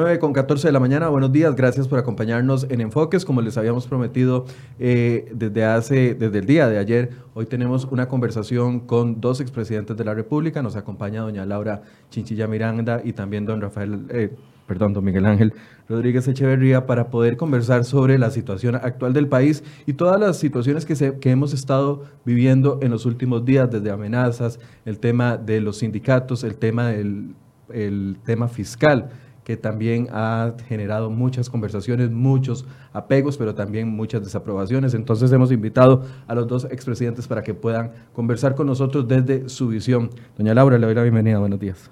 9 con 14 de la mañana, buenos días, gracias por acompañarnos en Enfoques, como les habíamos prometido eh, desde hace, desde el día de ayer, hoy tenemos una conversación con dos expresidentes de la República, nos acompaña doña Laura Chinchilla Miranda y también don Rafael, eh, perdón, don Miguel Ángel Rodríguez Echeverría para poder conversar sobre la situación actual del país y todas las situaciones que, se, que hemos estado viviendo en los últimos días, desde amenazas, el tema de los sindicatos, el tema del el tema fiscal que también ha generado muchas conversaciones, muchos apegos, pero también muchas desaprobaciones. Entonces hemos invitado a los dos expresidentes para que puedan conversar con nosotros desde su visión. Doña Laura, le doy la bienvenida. Buenos días.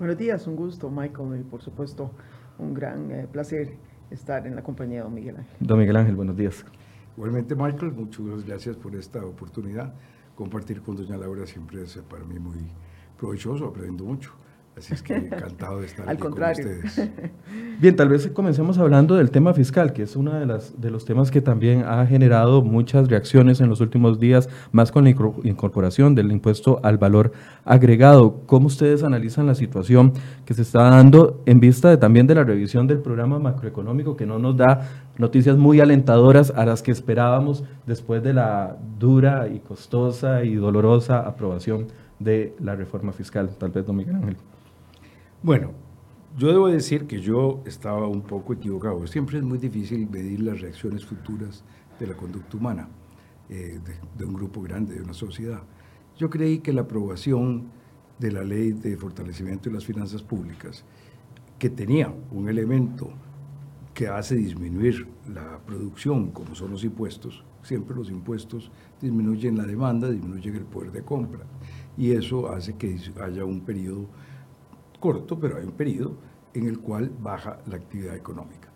Buenos días, un gusto, Michael, y por supuesto un gran eh, placer estar en la compañía de don Miguel Ángel. Don Miguel Ángel, buenos días. Igualmente, Michael, muchas gracias por esta oportunidad. Compartir con doña Laura siempre es para mí muy provechoso, aprendo mucho. Así es que encantado de estar Al aquí contrario. con ustedes. Bien, tal vez comencemos hablando del tema fiscal, que es uno de, las, de los temas que también ha generado muchas reacciones en los últimos días, más con la incor- incorporación del impuesto al valor agregado. ¿Cómo ustedes analizan la situación que se está dando en vista de, también de la revisión del programa macroeconómico, que no nos da noticias muy alentadoras a las que esperábamos después de la dura y costosa y dolorosa aprobación de la reforma fiscal? Tal vez, don Miguel Ángel. Bueno, yo debo decir que yo estaba un poco equivocado. Siempre es muy difícil medir las reacciones futuras de la conducta humana, eh, de, de un grupo grande, de una sociedad. Yo creí que la aprobación de la ley de fortalecimiento de las finanzas públicas, que tenía un elemento que hace disminuir la producción, como son los impuestos, siempre los impuestos disminuyen la demanda, disminuyen el poder de compra, y eso hace que haya un periodo corto, pero hay un periodo en el cual baja la actividad económica.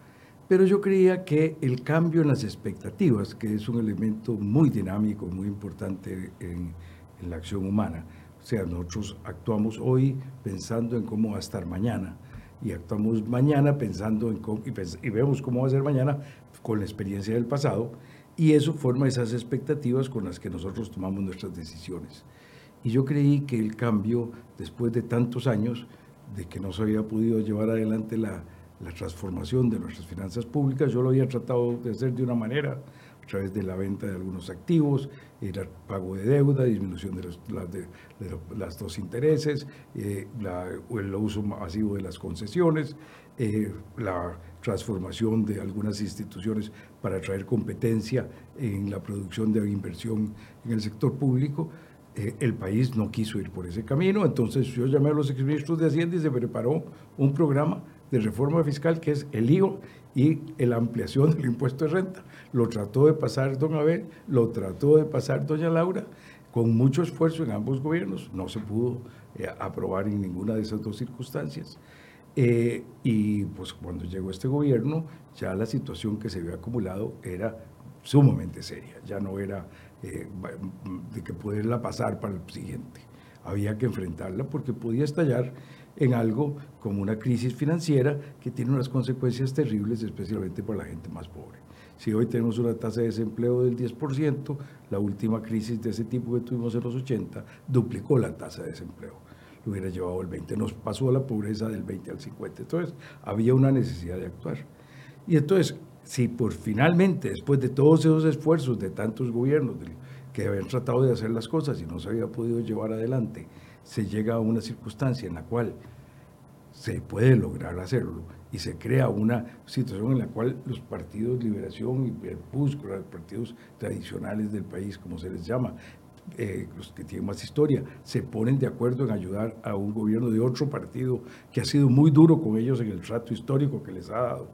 Pero yo creía que el cambio en las expectativas, que es un elemento muy dinámico, muy importante en, en la acción humana, o sea, nosotros actuamos hoy pensando en cómo va a estar mañana, y actuamos mañana pensando en cómo, y, pens- y vemos cómo va a ser mañana con la experiencia del pasado, y eso forma esas expectativas con las que nosotros tomamos nuestras decisiones. Y yo creí que el cambio, después de tantos años, de que no se había podido llevar adelante la, la transformación de nuestras finanzas públicas, yo lo había tratado de hacer de una manera, a través de la venta de algunos activos, el pago de deuda, disminución de los, las, de, las dos intereses, eh, el uso masivo de las concesiones, eh, la transformación de algunas instituciones para traer competencia en la producción de inversión en el sector público. Eh, el país no quiso ir por ese camino, entonces yo llamé a los exministros de Hacienda y se preparó un programa de reforma fiscal que es el IVA y la ampliación del impuesto de renta. Lo trató de pasar don Abel, lo trató de pasar doña Laura, con mucho esfuerzo en ambos gobiernos, no se pudo eh, aprobar en ninguna de esas dos circunstancias. Eh, y pues cuando llegó este gobierno, ya la situación que se había acumulado era sumamente seria, ya no era eh, va- de que poderla pasar para el siguiente. Había que enfrentarla porque podía estallar en algo como una crisis financiera que tiene unas consecuencias terribles, especialmente para la gente más pobre. Si hoy tenemos una tasa de desempleo del 10%, la última crisis de ese tipo que tuvimos en los 80 duplicó la tasa de desempleo. Lo hubiera llevado el 20, nos pasó a la pobreza del 20 al 50. Entonces, había una necesidad de actuar. Y entonces, si por finalmente, después de todos esos esfuerzos de tantos gobiernos que habían tratado de hacer las cosas y no se había podido llevar adelante, se llega a una circunstancia en la cual se puede lograr hacerlo y se crea una situación en la cual los partidos Liberación y el los partidos tradicionales del país, como se les llama, eh, los que tienen más historia, se ponen de acuerdo en ayudar a un gobierno de otro partido que ha sido muy duro con ellos en el trato histórico que les ha dado.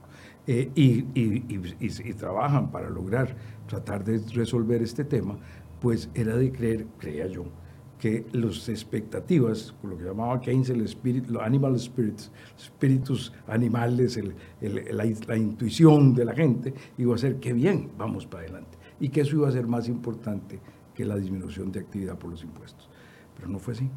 eh, y, y- y- y- trabajan para lograr tratar de resolver este tema, pues era de creer, creía yo, que las expectativas, lo que llamaba Keynes el espíritu, los animal spirits, espíritus animales, el- el- la, la intuición de la gente, iba a ser que bien, vamos para adelante. Y que eso iba a ser más importante que la disminución de actividad por los impuestos. Pero no fue así.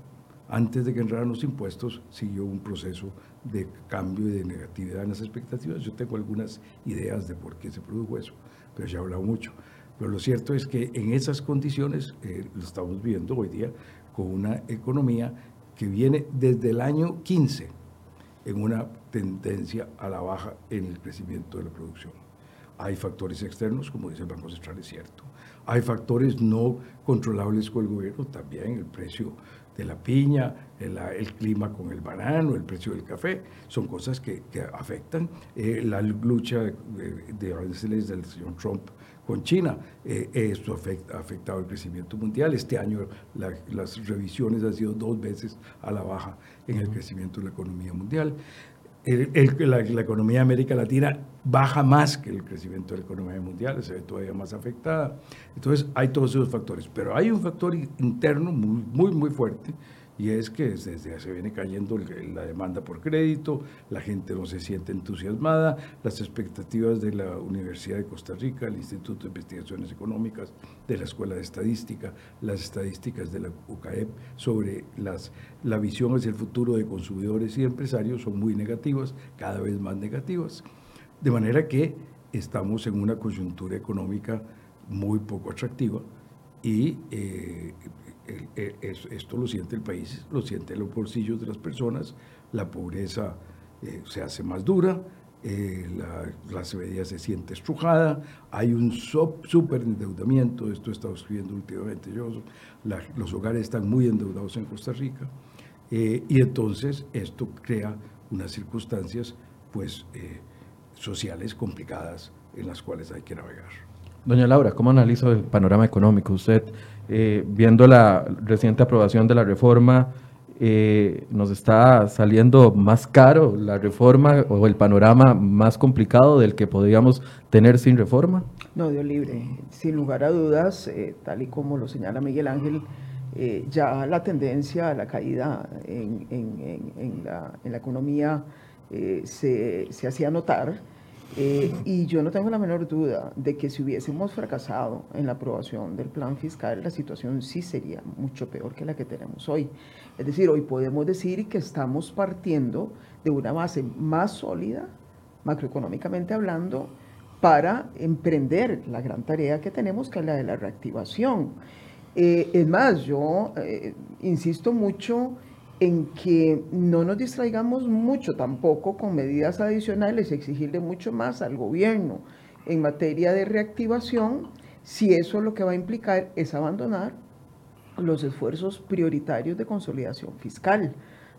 Antes de que entraran los impuestos, siguió un proceso de cambio y de negatividad en las expectativas. Yo tengo algunas ideas de por qué se produjo eso, pero ya he hablado mucho. Pero lo cierto es que en esas condiciones, eh, lo estamos viendo hoy día, con una economía que viene desde el año 15 en una tendencia a la baja en el crecimiento de la producción. Hay factores externos, como dice el Banco Central, es cierto. Hay factores no controlables con el gobierno, también el precio de la piña, el, clima con el banano, el precio del café, son cosas que, afectan. Eh, la lucha de, de aranceles del señor Trump con China. Eh, esto afecta, ha afectado el crecimiento mundial. Este año las revisiones han sido dos veces a la baja en el crecimiento de la economía mundial. La, economía de América Latina baja más que el crecimiento de la economía mundial, se ve todavía más afectada. Entonces hay todos esos factores, pero hay un factor interno muy, muy, muy fuerte y es que desde se viene cayendo la demanda por crédito, la gente no se siente entusiasmada, las expectativas de la Universidad de Costa Rica, el Instituto de Investigaciones Económicas, de la Escuela de Estadística, las estadísticas de la UCAEP sobre las, la visión hacia el futuro de consumidores y empresarios son muy negativas, cada vez más negativas. De manera que estamos en una coyuntura económica muy poco atractiva y eh, esto lo siente el país, lo siente los bolsillos de las personas, la pobreza eh, se hace más dura, eh, la clase media se siente estrujada, hay un súper endeudamiento, esto he estado escribiendo últimamente yo, los hogares están muy endeudados en Costa Rica, eh, y entonces esto crea unas circunstancias pues sociales complicadas en las cuales hay que navegar. Doña Laura, ¿cómo analiza el panorama económico? Usted eh, viendo la reciente aprobación de la reforma, eh, nos está saliendo más caro la reforma o el panorama más complicado del que podríamos tener sin reforma? No, Dios libre. Sin lugar a dudas, eh, tal y como lo señala Miguel Ángel, ya la tendencia a la caída en, la, economía se, se hacía notar eh, y yo no tengo la menor duda de que si hubiésemos fracasado en la aprobación del plan fiscal, la situación sí sería mucho peor que la que tenemos hoy. Es decir, hoy podemos decir que estamos partiendo de una base más sólida, macroeconómicamente hablando, para emprender la gran tarea que tenemos, que es la de la reactivación. Eh, es más, yo eh, insisto mucho en que no nos distraigamos mucho tampoco con medidas adicionales, exigirle mucho más al gobierno en materia de reactivación, si eso lo que va a implicar es abandonar los esfuerzos prioritarios de consolidación fiscal,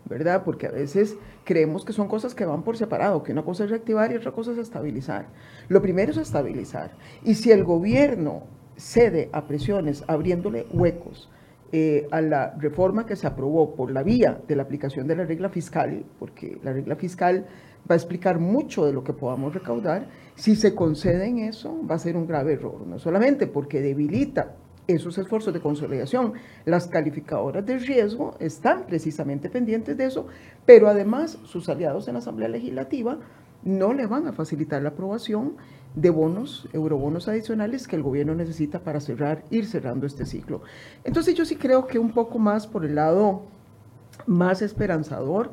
¿verdad? Porque a veces creemos que son cosas que van por separado, que una cosa es reactivar y otra cosa es estabilizar. Lo primero es estabilizar. Y si el gobierno cede a presiones abriéndole huecos, eh, a la reforma que se aprobó por la vía de la aplicación de la regla fiscal, porque la regla fiscal va a explicar mucho de lo que podamos recaudar, si se concede en eso va a ser un grave error, no solamente porque debilita esos esfuerzos de consolidación, las calificadoras de riesgo están precisamente pendientes de eso, pero además sus aliados en la Asamblea Legislativa no le van a facilitar la aprobación de bonos, eurobonos adicionales que el gobierno necesita para cerrar, ir cerrando este ciclo. Entonces yo sí creo que un poco más por el lado más esperanzador,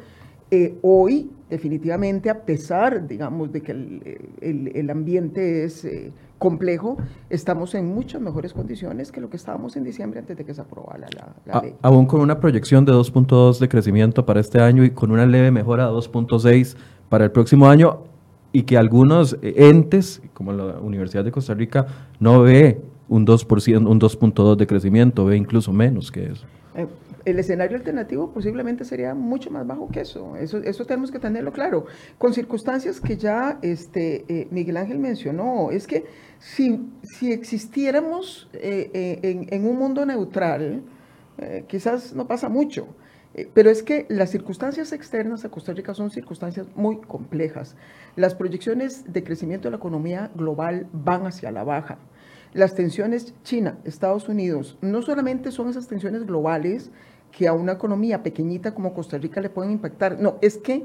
eh, hoy definitivamente a pesar, digamos, de que el, ambiente es eh, complejo, estamos en muchas mejores condiciones que lo que estábamos en diciembre antes de que se aprobara la, la ley. Aún con una proyección de 2.2 de crecimiento para este año y con una leve mejora a 2.6 para el próximo año, y que algunos entes, como la Universidad de Costa Rica, no ve un 2%, un 2.2 de crecimiento, ve incluso menos que eso. Eh, el escenario alternativo posiblemente sería mucho más bajo que eso. Eso, eso tenemos que tenerlo claro. Con circunstancias que ya este, eh, Miguel Ángel mencionó, es que si, si existiéramos eh, en, en, un mundo neutral, quizás no pasa mucho. Eh, pero es que las circunstancias externas a Costa Rica son circunstancias muy complejas. Las proyecciones de crecimiento de la economía global van hacia la baja. Las tensiones China, Estados Unidos, no solamente son esas tensiones globales que a una economía pequeñita como Costa Rica le pueden impactar, no, es que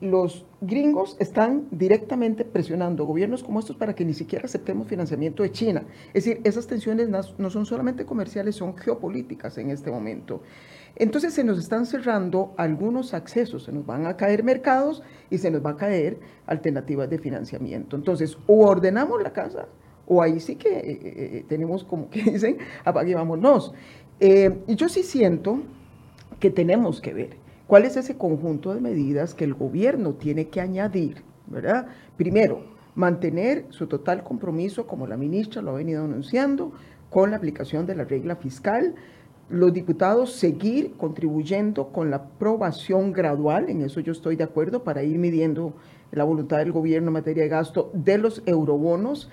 los gringos están directamente presionando gobiernos como estos para que ni siquiera aceptemos financiamiento de China. Es decir, esas tensiones no son solamente comerciales, son geopolíticas en este momento. Entonces se nos están cerrando algunos accesos, se nos van a caer mercados y se nos va a caer alternativas de financiamiento. Entonces, o ordenamos la casa, o ahí sí que eh, eh, eh, tenemos como que dicen, apague vámonos. y yo sí siento que tenemos que ver ¿Cuál es ese conjunto de medidas que el gobierno tiene que añadir? ¿verdad? Primero, mantener su total compromiso, como la ministra lo ha venido anunciando, con la aplicación de la regla fiscal. Los diputados seguir contribuyendo con la aprobación gradual, en eso yo estoy de acuerdo, para ir midiendo la voluntad del gobierno en materia de gasto de los eurobonos.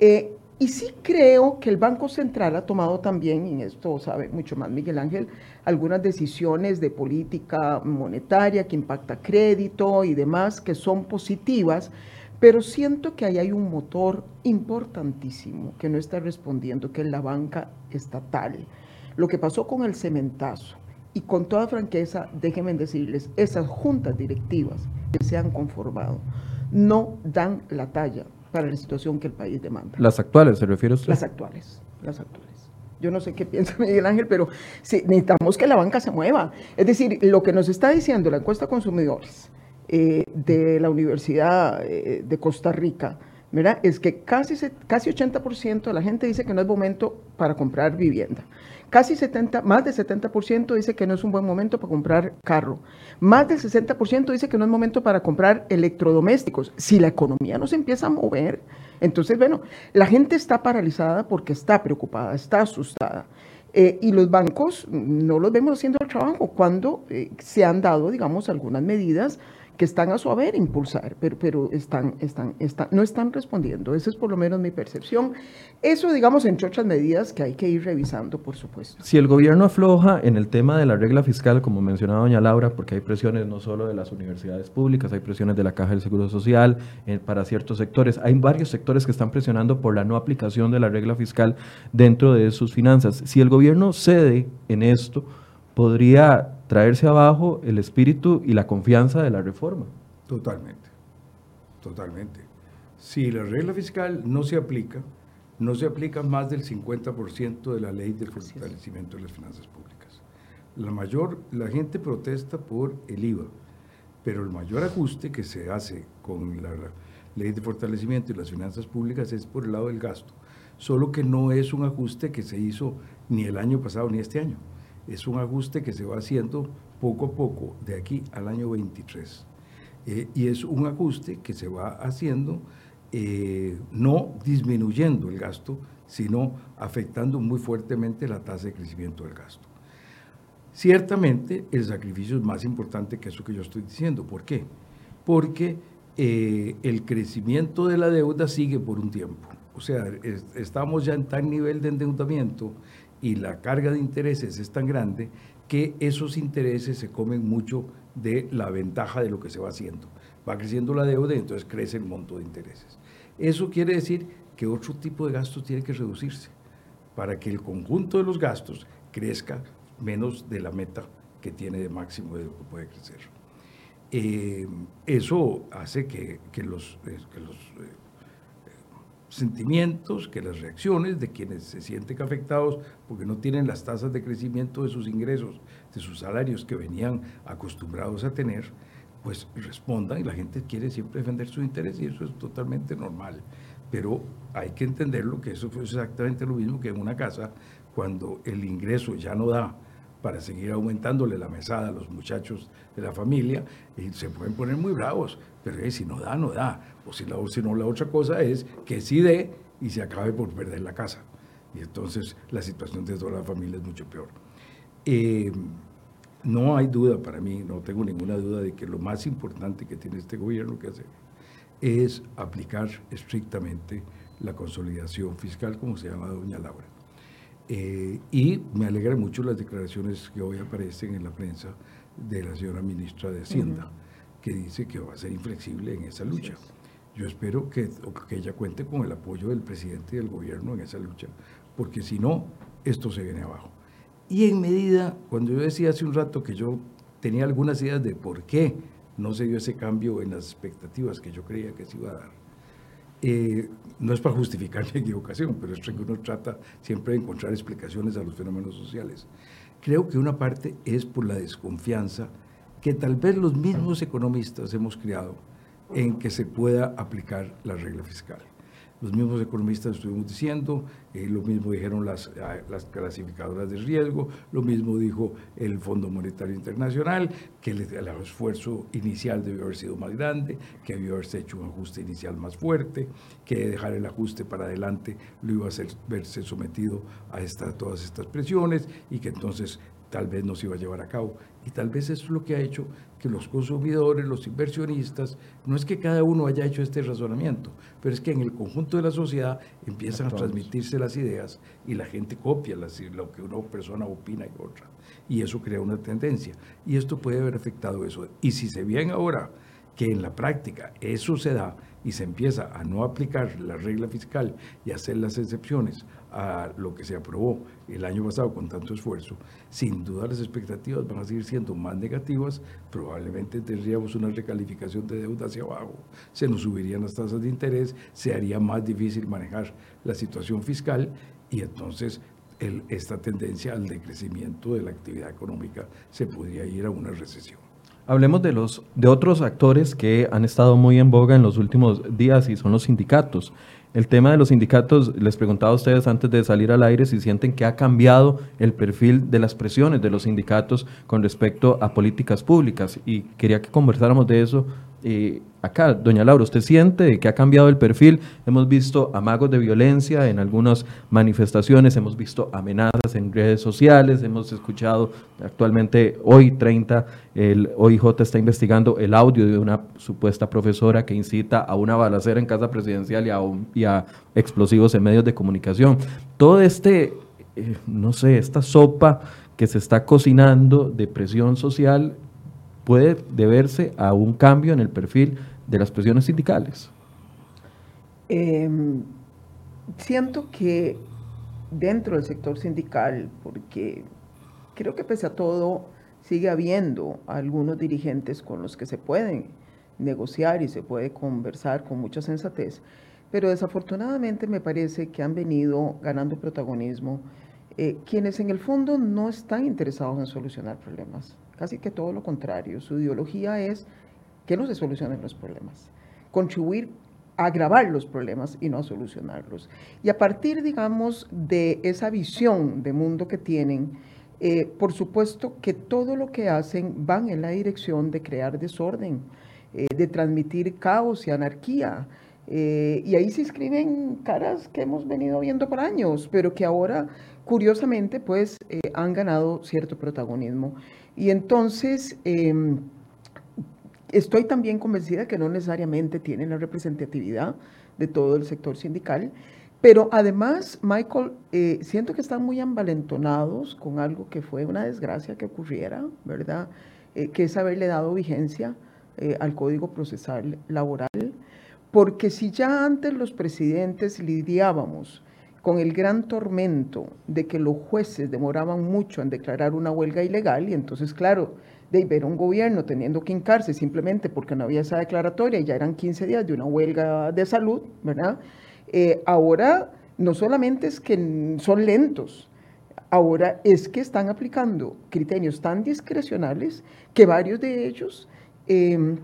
Eh, y sí creo que el Banco Central ha tomado también, y en esto sabe mucho más Miguel Ángel, algunas decisiones de política monetaria que impacta crédito y demás que son positivas, pero siento que ahí hay un motor importantísimo que no está respondiendo, que es la banca estatal. Lo que pasó con el cementazo, y con toda franqueza, déjenme decirles, esas juntas directivas que se han conformado no dan la talla para la situación que el país demanda. ¿Las actuales se refiere usted? Las actuales, las actuales. Yo no sé qué piensa Miguel Ángel, pero necesitamos que la banca se mueva. Es decir, lo que nos está diciendo la encuesta consumidores eh, de la Universidad eh, de Costa Rica, ¿verdad? es que casi, casi 80% de la gente dice que no es momento para comprar vivienda. Casi 70, más del 70% dice que no es un buen momento para comprar carro. Más del 60% dice que no es momento para comprar electrodomésticos. Si la economía no se empieza a mover, entonces, bueno, la gente está paralizada porque está preocupada, está asustada. Eh, y los bancos no los vemos haciendo el trabajo cuando eh, se han dado, digamos, algunas medidas que están a su haber impulsar, pero, pero están, están, están, no están respondiendo. Esa es por lo menos mi percepción. Eso, digamos, entre otras medidas que hay que ir revisando, por supuesto. Si el gobierno afloja en el tema de la regla fiscal, como mencionaba doña Laura, porque hay presiones no solo de las universidades públicas, hay presiones de la Caja del Seguro Social eh, para ciertos sectores, hay varios sectores que están presionando por la no aplicación de la regla fiscal dentro de sus finanzas. Si el gobierno cede en esto, podría traerse abajo el espíritu y la confianza de la reforma. Totalmente, totalmente. Si la regla fiscal no se aplica, no se aplica más del 50% de la ley del fortalecimiento de las finanzas públicas. La mayor, la gente protesta por el IVA, pero el mayor ajuste que se hace con la ley de fortalecimiento de las finanzas públicas es por el lado del gasto, solo que no es un ajuste que se hizo ni el año pasado ni este año es un ajuste que se va haciendo poco a poco de aquí al año 23. Eh, y es un ajuste que se va haciendo eh, no disminuyendo el gasto, sino afectando muy fuertemente la tasa de crecimiento del gasto. Ciertamente el sacrificio es más importante que eso que yo estoy diciendo. ¿Por qué? Porque eh, el crecimiento de la deuda sigue por un tiempo. O sea, estamos ya en tal nivel de endeudamiento y la carga de intereses es tan grande que esos intereses se comen mucho de la ventaja de lo que se va haciendo. Va creciendo la deuda y entonces crece el monto de intereses. Eso quiere decir que otro tipo de gastos tiene que reducirse para que el conjunto de los gastos crezca menos de la meta que tiene de máximo de lo que puede crecer. Eh, eso hace que, los, eh, que los eh, sentimientos, que las reacciones de quienes se sienten afectados porque no tienen las tasas de crecimiento de sus ingresos, de sus salarios que venían acostumbrados a tener, pues respondan y la gente quiere siempre defender su interés y eso es totalmente normal. Pero hay que entenderlo que eso fue exactamente lo mismo que en una casa cuando el ingreso ya no da para seguir aumentándole la mesada a los muchachos de la familia y se pueden poner muy bravos, pero eh, si no da, no da. O si, no, la otra cosa es que sí dé y se acabe por perder la casa. Y entonces la situación de toda la familia es mucho peor. Eh, no hay duda para mí, no tengo ninguna duda de que lo más importante que tiene este gobierno que hacer es aplicar estrictamente la consolidación fiscal, como se llama doña Laura. Eh, y me alegra mucho las declaraciones que hoy aparecen en la prensa de la señora ministra de Hacienda, que dice que va a ser inflexible en esa lucha. Yo espero que, que ella cuente con el apoyo del presidente y del gobierno en esa lucha, porque si no, esto se viene abajo. Y en medida, cuando yo decía hace un rato que yo tenía algunas ideas de por qué no se dio ese cambio en las expectativas que yo creía que se iba a dar, no es para justificar mi equivocación, pero es que uno trata siempre de encontrar explicaciones a los fenómenos sociales. Creo que una parte es por la desconfianza que tal vez los mismos economistas hemos creado en que se pueda aplicar la regla fiscal. Los mismos economistas estuvimos diciendo, eh, lo mismo dijeron las, ah, las clasificadoras de riesgo, lo mismo dijo el Fondo Monetario Internacional, que el, esfuerzo inicial debió haber sido más grande, que debió haberse hecho un ajuste inicial más fuerte, que dejar el ajuste para adelante lo iba a hacer verse sometido a esta, todas estas presiones y que entonces tal vez no se iba a llevar a cabo. Y tal vez eso es lo que ha hecho que los consumidores, los inversionistas, no es que cada uno haya hecho este razonamiento, pero es que en el conjunto de la sociedad empiezan a transmitirse las ideas y la gente copia las, lo que una persona opina y otra. Y eso crea una tendencia. Y esto puede haber afectado eso. Y si se viene ahora que en la práctica eso se da y se empieza a no aplicar la regla fiscal y hacer las excepciones a lo que se aprobó el año pasado con tanto esfuerzo, sin duda las expectativas van a seguir siendo más negativas, probablemente tendríamos una recalificación de deuda hacia abajo, se nos subirían las tasas de interés, se haría más difícil manejar la situación fiscal y entonces el, esta tendencia al decrecimiento de la actividad económica se podría ir a una recesión. Hablemos de, los, de otros actores que han estado muy en boga en los últimos días y son los sindicatos. El tema de los sindicatos, les preguntaba a ustedes antes de salir al aire si sienten que ha cambiado el perfil de las presiones de los sindicatos con respecto a políticas públicas y quería que conversáramos de eso acá, doña Laura, ¿usted siente que ha cambiado el perfil? Hemos visto amagos de violencia en algunas manifestaciones, hemos visto amenazas en redes sociales, hemos escuchado actualmente hoy 30, el OIJ está investigando el audio de una supuesta profesora que incita a una balacera en casa presidencial y a, explosivos en medios de comunicación. Todo este, eh, no sé, esta sopa que se está cocinando de presión social puede deberse a un cambio en el perfil de las presiones sindicales? Em, siento que dentro del sector sindical, porque creo que pese a todo sigue habiendo algunos dirigentes con los que se pueden negociar y se puede conversar con mucha sensatez, pero desafortunadamente me parece que han venido ganando protagonismo eh, quienes en el fondo no están interesados en solucionar problemas, casi que todo lo contrario. Su ideología es que no se solucionen los problemas, contribuir a agravar los problemas y no a solucionarlos. Y a partir, digamos, de esa visión de mundo que tienen, eh, por supuesto que todo lo que hacen van en la dirección de crear desorden, eh, de transmitir caos y anarquía. Eh, y ahí se escriben caras que hemos venido viendo por años, pero que ahora, curiosamente, pues han ganado cierto protagonismo. Y entonces, em, estoy también convencida que no necesariamente tienen la representatividad de todo el sector sindical, pero además, Michael, eh, siento que están muy envalentonados con algo que fue una desgracia que ocurriera, ¿verdad? Eh, que es haberle dado vigencia eh, al Código Procesal Laboral, porque si ya antes los presidentes lidiábamos con el gran tormento de que los jueces demoraban mucho en declarar una huelga ilegal y entonces, claro, de ver un gobierno teniendo que hincarse simplemente porque no había esa declaratoria y ya eran 15 días de una huelga de salud, ¿verdad? Eh, ahora no solamente es que son lentos, ahora es que están aplicando criterios tan discrecionales que varios de ellos... Eh,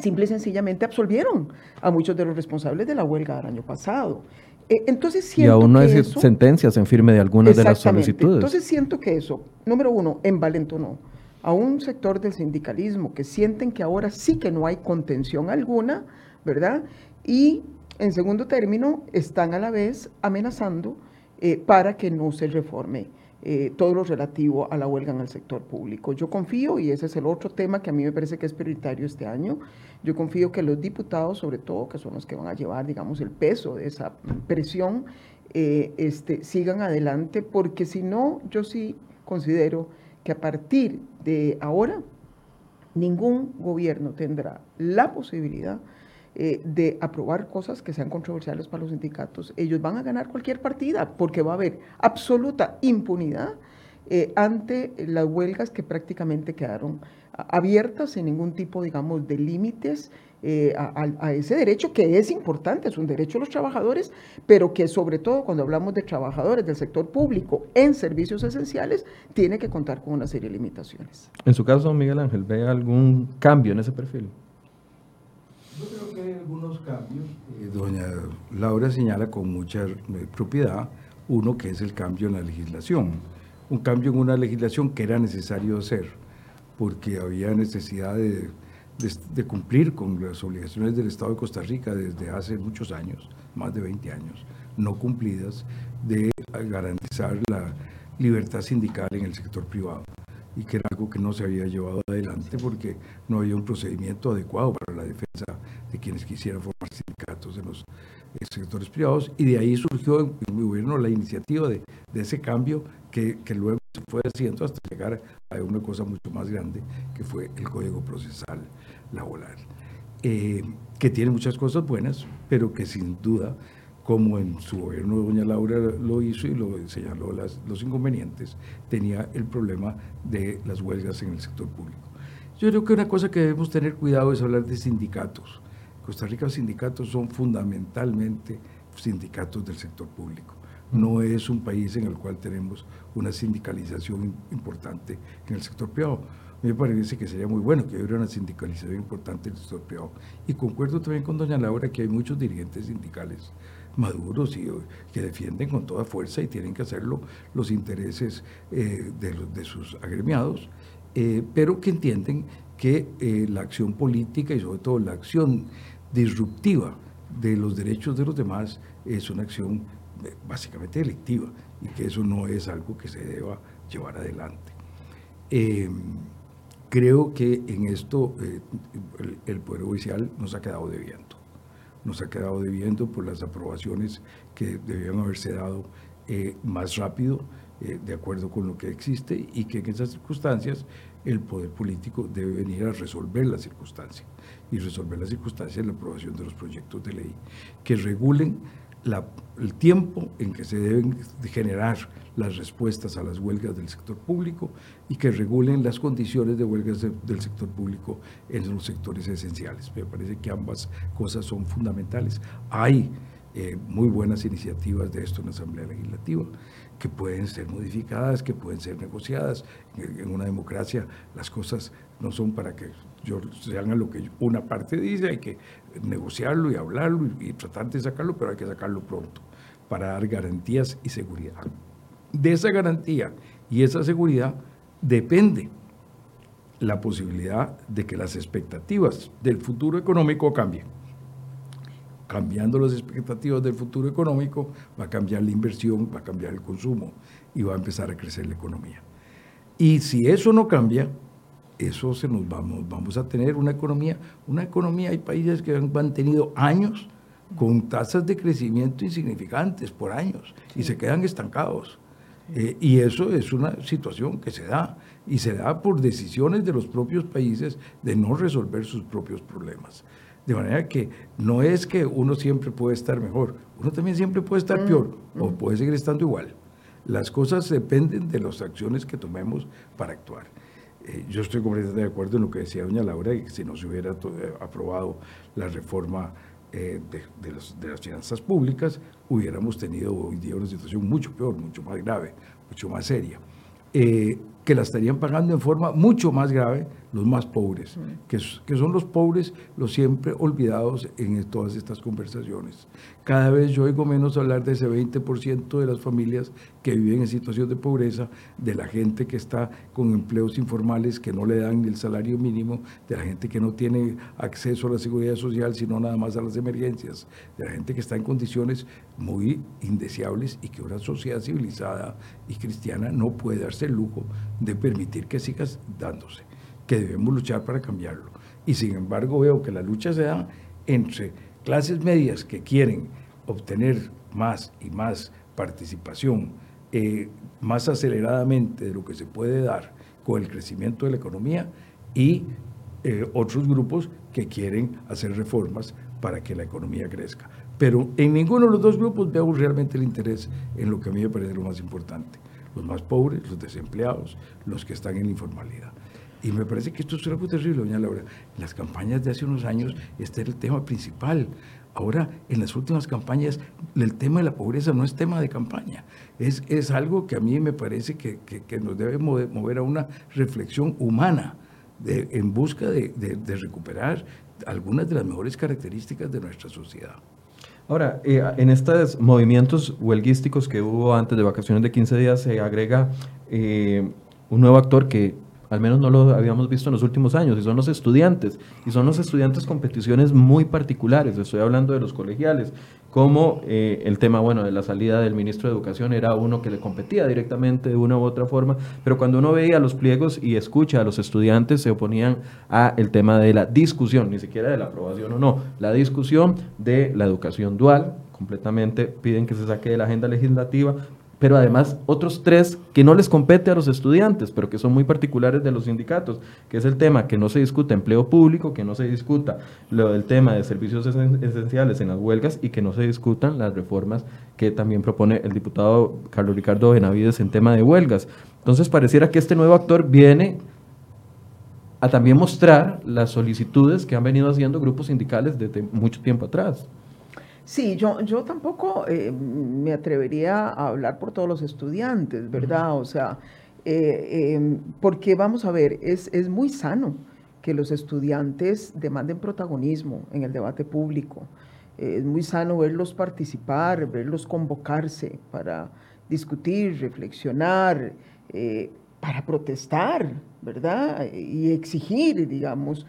simple y sencillamente absolvieron a muchos de los responsables de la huelga del año pasado. Eh, entonces y aún no hay sentencias en firme de algunas de las solicitudes. Entonces siento que eso, número uno, envalentonó a un sector del sindicalismo que sienten que ahora sí que no hay contención alguna, ¿verdad? Y en segundo término, están a la vez amenazando eh, para que no se reforme eh, todo lo relativo a la huelga en el sector público. Yo confío, y ese es el otro tema que a mí me parece que es prioritario este año, yo confío que los diputados, sobre todo, que son los que van a llevar, digamos, el peso de esa presión, eh, este, sigan adelante, porque si no, yo sí considero que a partir de ahora ningún gobierno tendrá la posibilidad eh, de aprobar cosas que sean controversiales para los sindicatos. Ellos van a ganar cualquier partida porque va a haber absoluta impunidad eh, ante las huelgas que prácticamente quedaron abiertas sin ningún tipo, digamos, de límites eh, a, ese derecho que es importante, es un derecho de los trabajadores, pero que sobre todo cuando hablamos de trabajadores del sector público en servicios esenciales, tiene que contar con una serie de limitaciones. En su caso, Miguel Ángel, ¿ve algún cambio en ese perfil? Que algunos cambios. Eh, doña Laura señala con mucha eh, propiedad uno que es el cambio en la legislación. Un cambio en una legislación que era necesario hacer, porque había necesidad de, cumplir con las obligaciones del Estado de Costa Rica desde hace muchos años, más de 20 años, no cumplidas, de garantizar la libertad sindical en el sector privado y que era algo que no se había llevado adelante porque no había un procedimiento adecuado para la defensa de quienes quisieran formar sindicatos en los eh, sectores privados. Y de ahí surgió en mi gobierno la iniciativa de, ese cambio que, que, luego se fue haciendo hasta llegar a una cosa mucho más grande que fue el Código Procesal Laboral, eh, que tiene muchas cosas buenas, pero que sin duda como en su gobierno doña Laura lo hizo y lo señaló las, los inconvenientes, tenía el problema de las huelgas en el sector público. Yo creo que una cosa que debemos tener cuidado es hablar de sindicatos. Costa Rica los sindicatos son fundamentalmente sindicatos del sector público. No es un país en el cual tenemos una sindicalización importante en el sector privado. A mí me parece que sería muy bueno que hubiera una sindicalización importante en el sector privado. Y concuerdo también con doña Laura que hay muchos dirigentes sindicales maduros y que defienden con toda fuerza y tienen que hacerlo los intereses eh, de, sus agremiados, eh, pero que entienden que eh, la acción política y sobre todo la acción disruptiva de los derechos de los demás es una acción básicamente delictiva y que eso no es algo que se deba llevar adelante. creo que en esto el, el Poder Judicial nos ha quedado debiendo nos ha quedado debiendo por las aprobaciones que debían haberse dado eh, más rápido, eh, de acuerdo con lo que existe, y que en esas circunstancias el poder político debe venir a resolver la circunstancia. Y resolver la circunstancia es la aprobación de los proyectos de ley que regulen el tiempo en que se deben generar las respuestas a las huelgas del sector público y que regulen las condiciones de huelgas del sector público en los sectores esenciales. Me parece que ambas cosas son fundamentales. Hay eh, muy buenas iniciativas de esto en la Asamblea Legislativa que pueden ser modificadas, que pueden ser negociadas. En, una democracia las cosas no son para que yo, se haga lo que una parte dice, hay que negociarlo y hablarlo y, tratar de sacarlo, pero hay que sacarlo pronto para dar garantías y seguridad. De esa garantía y esa seguridad depende la posibilidad de que las expectativas del futuro económico cambien. Cambiando las expectativas del futuro económico, va a cambiar la inversión, va a cambiar el consumo y va a empezar a crecer la economía. Y si eso no cambia, eso se nos vamos, vamos a tener una economía, una economía, hay países que han mantenido años con tasas de crecimiento insignificantes por años y se quedan estancados. Eh, y eso es una situación que se da y se da por decisiones de los propios países de no resolver sus propios problemas. De manera que no es que uno siempre puede estar mejor, uno también siempre puede estar peor o puede seguir estando igual. Las cosas dependen de las acciones que tomemos para actuar. Eh, yo estoy completamente de acuerdo en lo que decía doña Laura, que si no se hubiera eh, aprobado la reforma eh, de, las finanzas públicas, hubiéramos tenido hoy día una situación mucho peor, mucho más grave, mucho más seria que la estarían pagando en forma mucho más grave los más pobres, que, que, son los pobres los siempre olvidados en todas estas conversaciones. Cada vez yo oigo menos hablar de ese 20% de las familias que viven en situación de pobreza, de la gente que está con empleos informales que no le dan ni el salario mínimo, de la gente que no tiene acceso a la seguridad social, sino nada más a las emergencias, de la gente que está en condiciones muy indeseables y que una sociedad civilizada y cristiana no puede darse el lujo de permitir que sigas dándose, que debemos luchar para cambiarlo. Y sin embargo veo que la lucha se da entre clases medias que quieren obtener más y más participación eh, más aceleradamente de lo que se puede dar con el crecimiento de la economía y eh, otros grupos que quieren hacer reformas para que la economía crezca. Pero en ninguno de los dos grupos veo realmente el interés en lo que a mí me parece lo más importante, los más pobres, los desempleados, los que están en la informalidad. Y me parece que esto es algo terrible, doña Laura. En las campañas de hace unos años este era el tema principal. Ahora, en las últimas campañas, el tema de la pobreza no es tema de campaña. Es, es algo que a mí me parece que, que, nos debe mover a una reflexión humana en busca de, de, recuperar algunas de las mejores características de nuestra sociedad. Ahora, eh, en estos movimientos huelguísticos que hubo antes de vacaciones de 15 días se agrega eh, un nuevo actor que al menos no lo habíamos visto en los últimos años, y son los estudiantes. Y son los estudiantes con peticiones muy particulares, estoy hablando de los colegiales, como eh, el tema, bueno, de la salida del ministro de Educación era uno que le competía directamente de una u otra forma, pero cuando uno veía los pliegos y escucha a los estudiantes se oponían a el tema de la discusión, ni siquiera de la aprobación o no, la discusión de la educación dual, completamente piden que se saque de la agenda legislativa pero además otros tres que no les compete a los estudiantes, pero que son muy particulares de los sindicatos, que es el tema que no se discuta empleo público, que no se discuta lo del tema de servicios esenciales en las huelgas y que no se discutan las reformas que también propone el diputado Carlos Ricardo Benavides en tema de huelgas. Entonces pareciera que este nuevo actor viene a también mostrar las solicitudes que han venido haciendo grupos sindicales desde mucho tiempo atrás. Sí, yo, yo tampoco eh, me atrevería a hablar por todos los estudiantes, ¿verdad? O sea, eh, em, porque vamos a ver, es, es muy sano que los estudiantes demanden protagonismo en el debate público. es muy sano verlos participar, verlos convocarse para discutir, reflexionar, eh, para protestar, ¿verdad? Y exigir, digamos,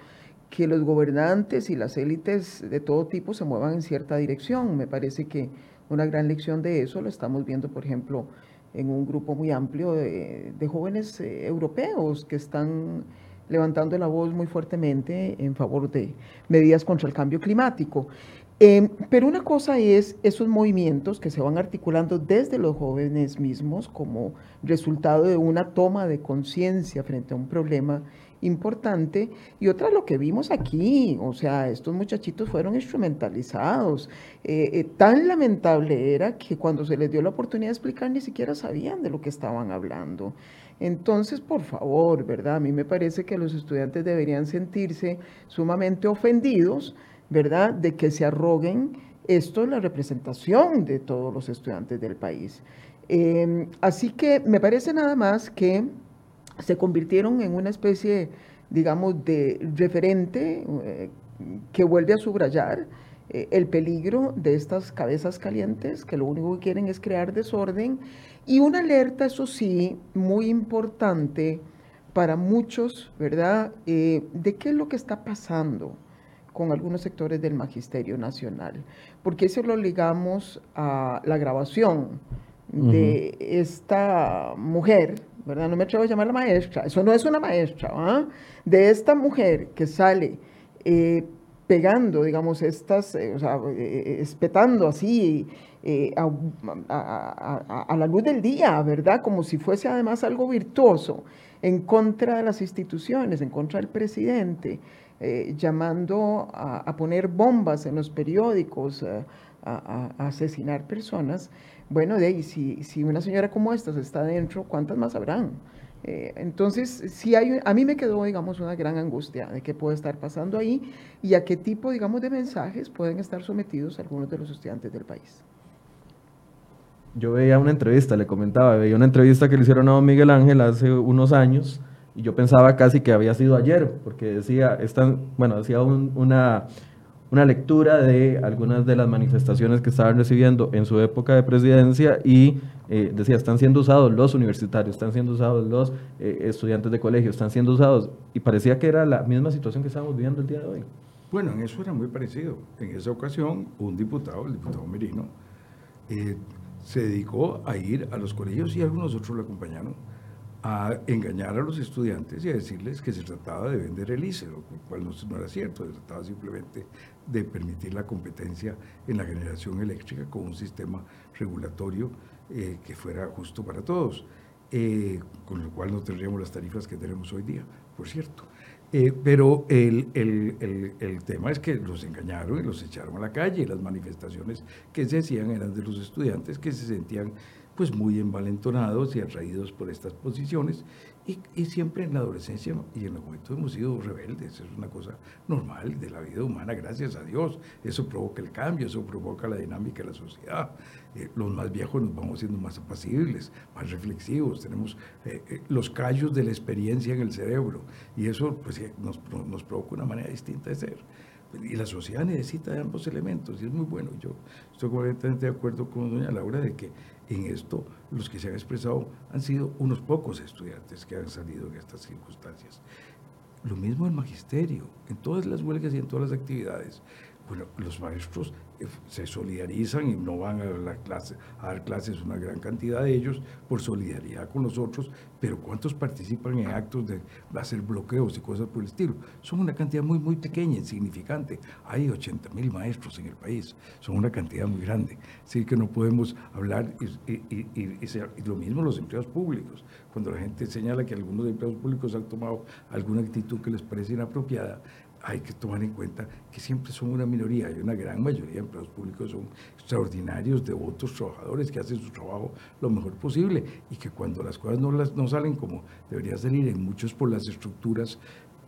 que los gobernantes y las élites de todo tipo se muevan en cierta dirección. Me parece que una gran lección de eso lo estamos viendo, por ejemplo, en un grupo muy amplio de, jóvenes eh, europeos que están levantando la voz muy fuertemente en favor de medidas contra el cambio climático. Em, pero una cosa es esos movimientos que se van articulando desde los jóvenes mismos como resultado de una toma de conciencia frente a un problema importante. Y otra, lo que vimos aquí, o sea, estos muchachitos fueron instrumentalizados. Eh, eh, tan lamentable era que cuando se les dio la oportunidad de explicar ni siquiera sabían de lo que estaban hablando. Entonces, por favor, ¿verdad? A mí me parece que los estudiantes deberían sentirse sumamente ofendidos, ¿verdad? De que se arroguen esto es la representación de todos los estudiantes del país. Em, así que me parece nada más que se convirtieron en una especie, digamos, de referente eh, que vuelve a subrayar eh, el peligro de estas cabezas calientes que lo único que quieren es crear desorden y una alerta, eso sí, muy importante para muchos, ¿verdad?, eh, de qué es lo que está pasando con algunos sectores del Magisterio Nacional, porque eso lo ligamos a la grabación de esta mujer, ¿verdad? No me atrevo a llamarla maestra, eso no es una maestra, ¿ah? De esta mujer que sale eh, pegando, digamos, estas, eh, o sea, eh, espetando así a, a, la luz del día, ¿verdad? Como si fuese además algo virtuoso en contra de las instituciones, en contra del presidente, llamando a, poner bombas en los periódicos, a, asesinar personas. Bueno, de ahí, si, si una señora como esta está dentro, ¿cuántas más habrán? Eh, entonces, si hay, a mí me quedó, digamos, una gran angustia de qué puede estar pasando ahí y a qué tipo, digamos, de mensajes pueden estar sometidos algunos de los estudiantes del país. Yo veía una entrevista, le comentaba, veía una entrevista que le hicieron a Miguel Ángel hace unos años y yo pensaba casi que había sido ayer, porque decía, están, bueno, decía una una lectura de algunas de las manifestaciones que estaban recibiendo en su época de presidencia y eh, decía, están siendo usados los universitarios, están siendo usados los eh, estudiantes de colegio, están siendo usados, y parecía que era la misma situación que estamos viviendo el día de hoy. Bueno, en eso era muy parecido. En esa ocasión, un diputado, el diputado Merino, eh, se dedicó a ir a los colegios y algunos otros lo acompañaron a engañar a los estudiantes y a decirles que se trataba de vender el ICE, lo cual no, era cierto, se trataba simplemente de permitir la competencia en la generación eléctrica con un sistema regulatorio eh, que fuera justo para todos, eh, con lo cual no tendríamos las tarifas que tenemos hoy día, por cierto. Eh, pero el, el, el, tema es que los engañaron y los echaron a la calle. Las manifestaciones que se hacían eran de los estudiantes que se sentían pues muy envalentonados y atraídos por estas posiciones Y, siempre en la adolescencia y en la juventud hemos sido rebeldes, es una cosa normal de la vida humana, gracias a Dios. Eso provoca el cambio, eso provoca la dinámica de la sociedad. Eh, los más viejos nos vamos siendo más apacibles, más reflexivos, tenemos eh, eh, los callos de la experiencia en el cerebro y eso pues, nos, nos provoca una manera distinta de ser. Y la sociedad necesita de ambos elementos y es muy bueno. Yo estoy completamente de acuerdo con doña Laura de que en esto los que se han expresado han sido unos pocos estudiantes que han salido en estas circunstancias. Lo mismo el magisterio, en todas las huelgas y en todas las actividades. Bueno, los maestros eh, se solidarizan y no van a, la clase, dar clases una gran cantidad de ellos por solidaridad con los otros, pero ¿cuántos participan en actos de hacer bloqueos y cosas por el estilo? Son una cantidad muy, muy pequeña, insignificante. Hay 80 mil maestros en el país, son una cantidad muy grande. Así que no podemos hablar, y lo mismo los empleados públicos. Cuando la gente señala que algunos empleados públicos han tomado alguna actitud que les parece inapropiada, hay que tomar en cuenta que siempre son una minoría, hay una gran mayoría de empleados públicos son extraordinarios, devotos, trabajadores que hacen su trabajo lo mejor posible y que cuando las cosas no, las, no salen como debería salir, en muchos por las estructuras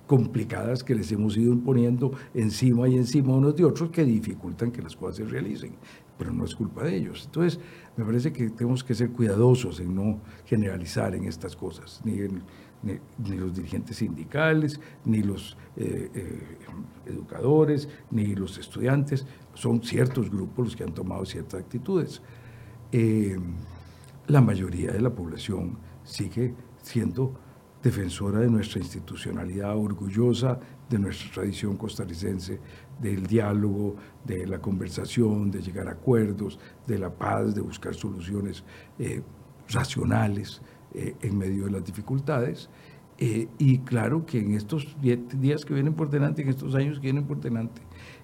complicadas que les hemos ido imponiendo encima y encima unos de otros que dificultan que las cosas se realicen, pero no es culpa de ellos. Entonces, me parece que tenemos que ser cuidadosos en no generalizar en estas cosas, ni en ni, los dirigentes sindicales, ni los eh, eh, educadores, ni los estudiantes. Son ciertos grupos los que han tomado ciertas actitudes. Eh, la mayoría de la población sigue siendo defensora de nuestra institucionalidad, orgullosa de nuestra tradición costarricense, del diálogo, de la conversación, de llegar a acuerdos, de la paz, de buscar soluciones racionales. Eh, en medio de las dificultades. Eh, y claro que en estos días que vienen por delante, en estos años que vienen por delante,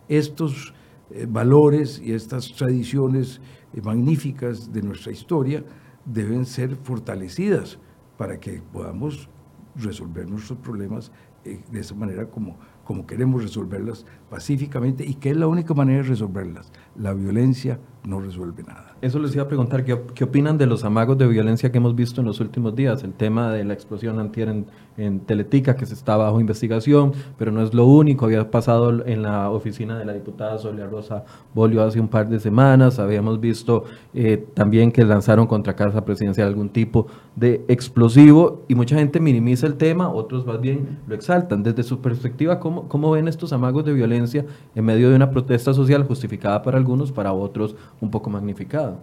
estos eh, valores y estas tradiciones magníficas de nuestra historia deben ser fortalecidas para que podamos resolver nuestros problemas de esa manera como, como queremos resolverlas pacíficamente y que es la única manera de resolverlas. La violencia no resuelve nada. Eso les iba a preguntar, ¿qué, ¿qué, opinan de los amagos de violencia que hemos visto en los últimos días? El tema de la explosión antier en, en, Teletica, que se está bajo investigación, pero no es lo único. Había pasado en la oficina de la diputada Solia Rosa Bolio hace un par de semanas. Habíamos visto eh, también que lanzaron contra Casa Presidencial algún tipo de explosivo y mucha gente minimiza el tema, otros más bien lo exaltan. Desde su perspectiva, ¿cómo, cómo ven estos amagos de violencia en medio de una protesta social justificada para algunos, para otros un poco magnificada.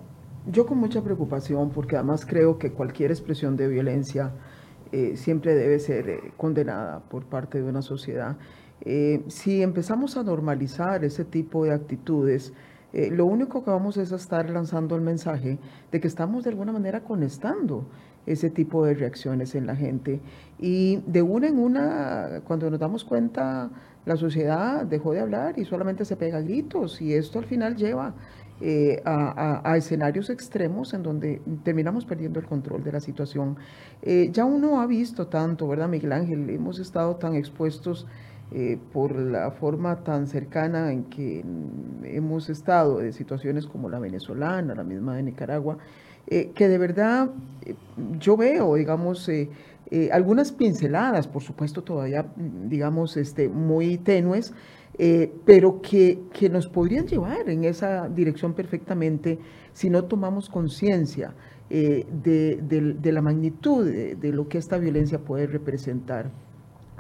Yo con mucha preocupación, porque además creo que cualquier expresión de violencia eh, siempre debe ser eh, condenada por parte de una sociedad. Eh, si empezamos a normalizar ese tipo de actitudes, lo único que vamos es a estar lanzando el mensaje de que estamos de alguna manera conectando ese tipo de reacciones en la gente. Y de una en una, cuando nos damos cuenta, la sociedad dejó de hablar y solamente se pega gritos y esto al final lleva eh, a, escenarios extremos en donde terminamos perdiendo el control de la situación. Eh, ya uno ha visto tanto, ¿verdad, Miguel Ángel? Hemos estado tan expuestos eh, por la forma tan cercana en que hemos estado de situaciones como la venezolana, la misma de Nicaragua, que de verdad yo veo, digamos, algunas pinceladas, por supuesto, todavía, digamos, este, muy tenues, eh, pero que, que, nos podrían llevar en esa dirección perfectamente si no tomamos conciencia eh, de, de, la magnitud de, lo que esta violencia puede representar.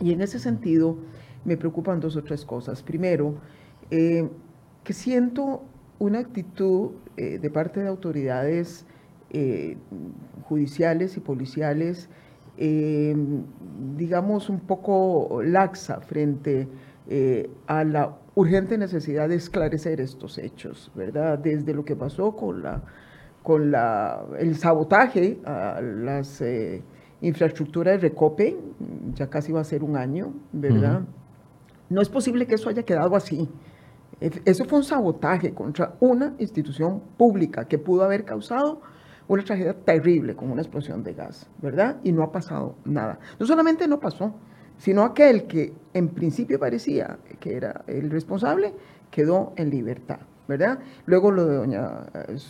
Y en ese sentido me preocupan dos o tres cosas. Primero, eh, que siento una actitud de parte de autoridades judiciales y policiales, digamos, un poco laxa frente a eh, la urgente necesidad de esclarecer estos hechos, ¿verdad? Desde lo que pasó con, la, con la, el sabotaje a las eh, infraestructuras de Recope, ya casi va a ser un año, ¿verdad? No es posible que eso haya quedado así. Eso fue un sabotaje contra una institución pública que pudo haber causado una tragedia terrible con una explosión de gas, ¿verdad? Y no ha pasado nada. No solamente no pasó, sino aquel que en principio parecía que era el responsable, quedó en libertad. ¿Verdad? Luego lo de doña,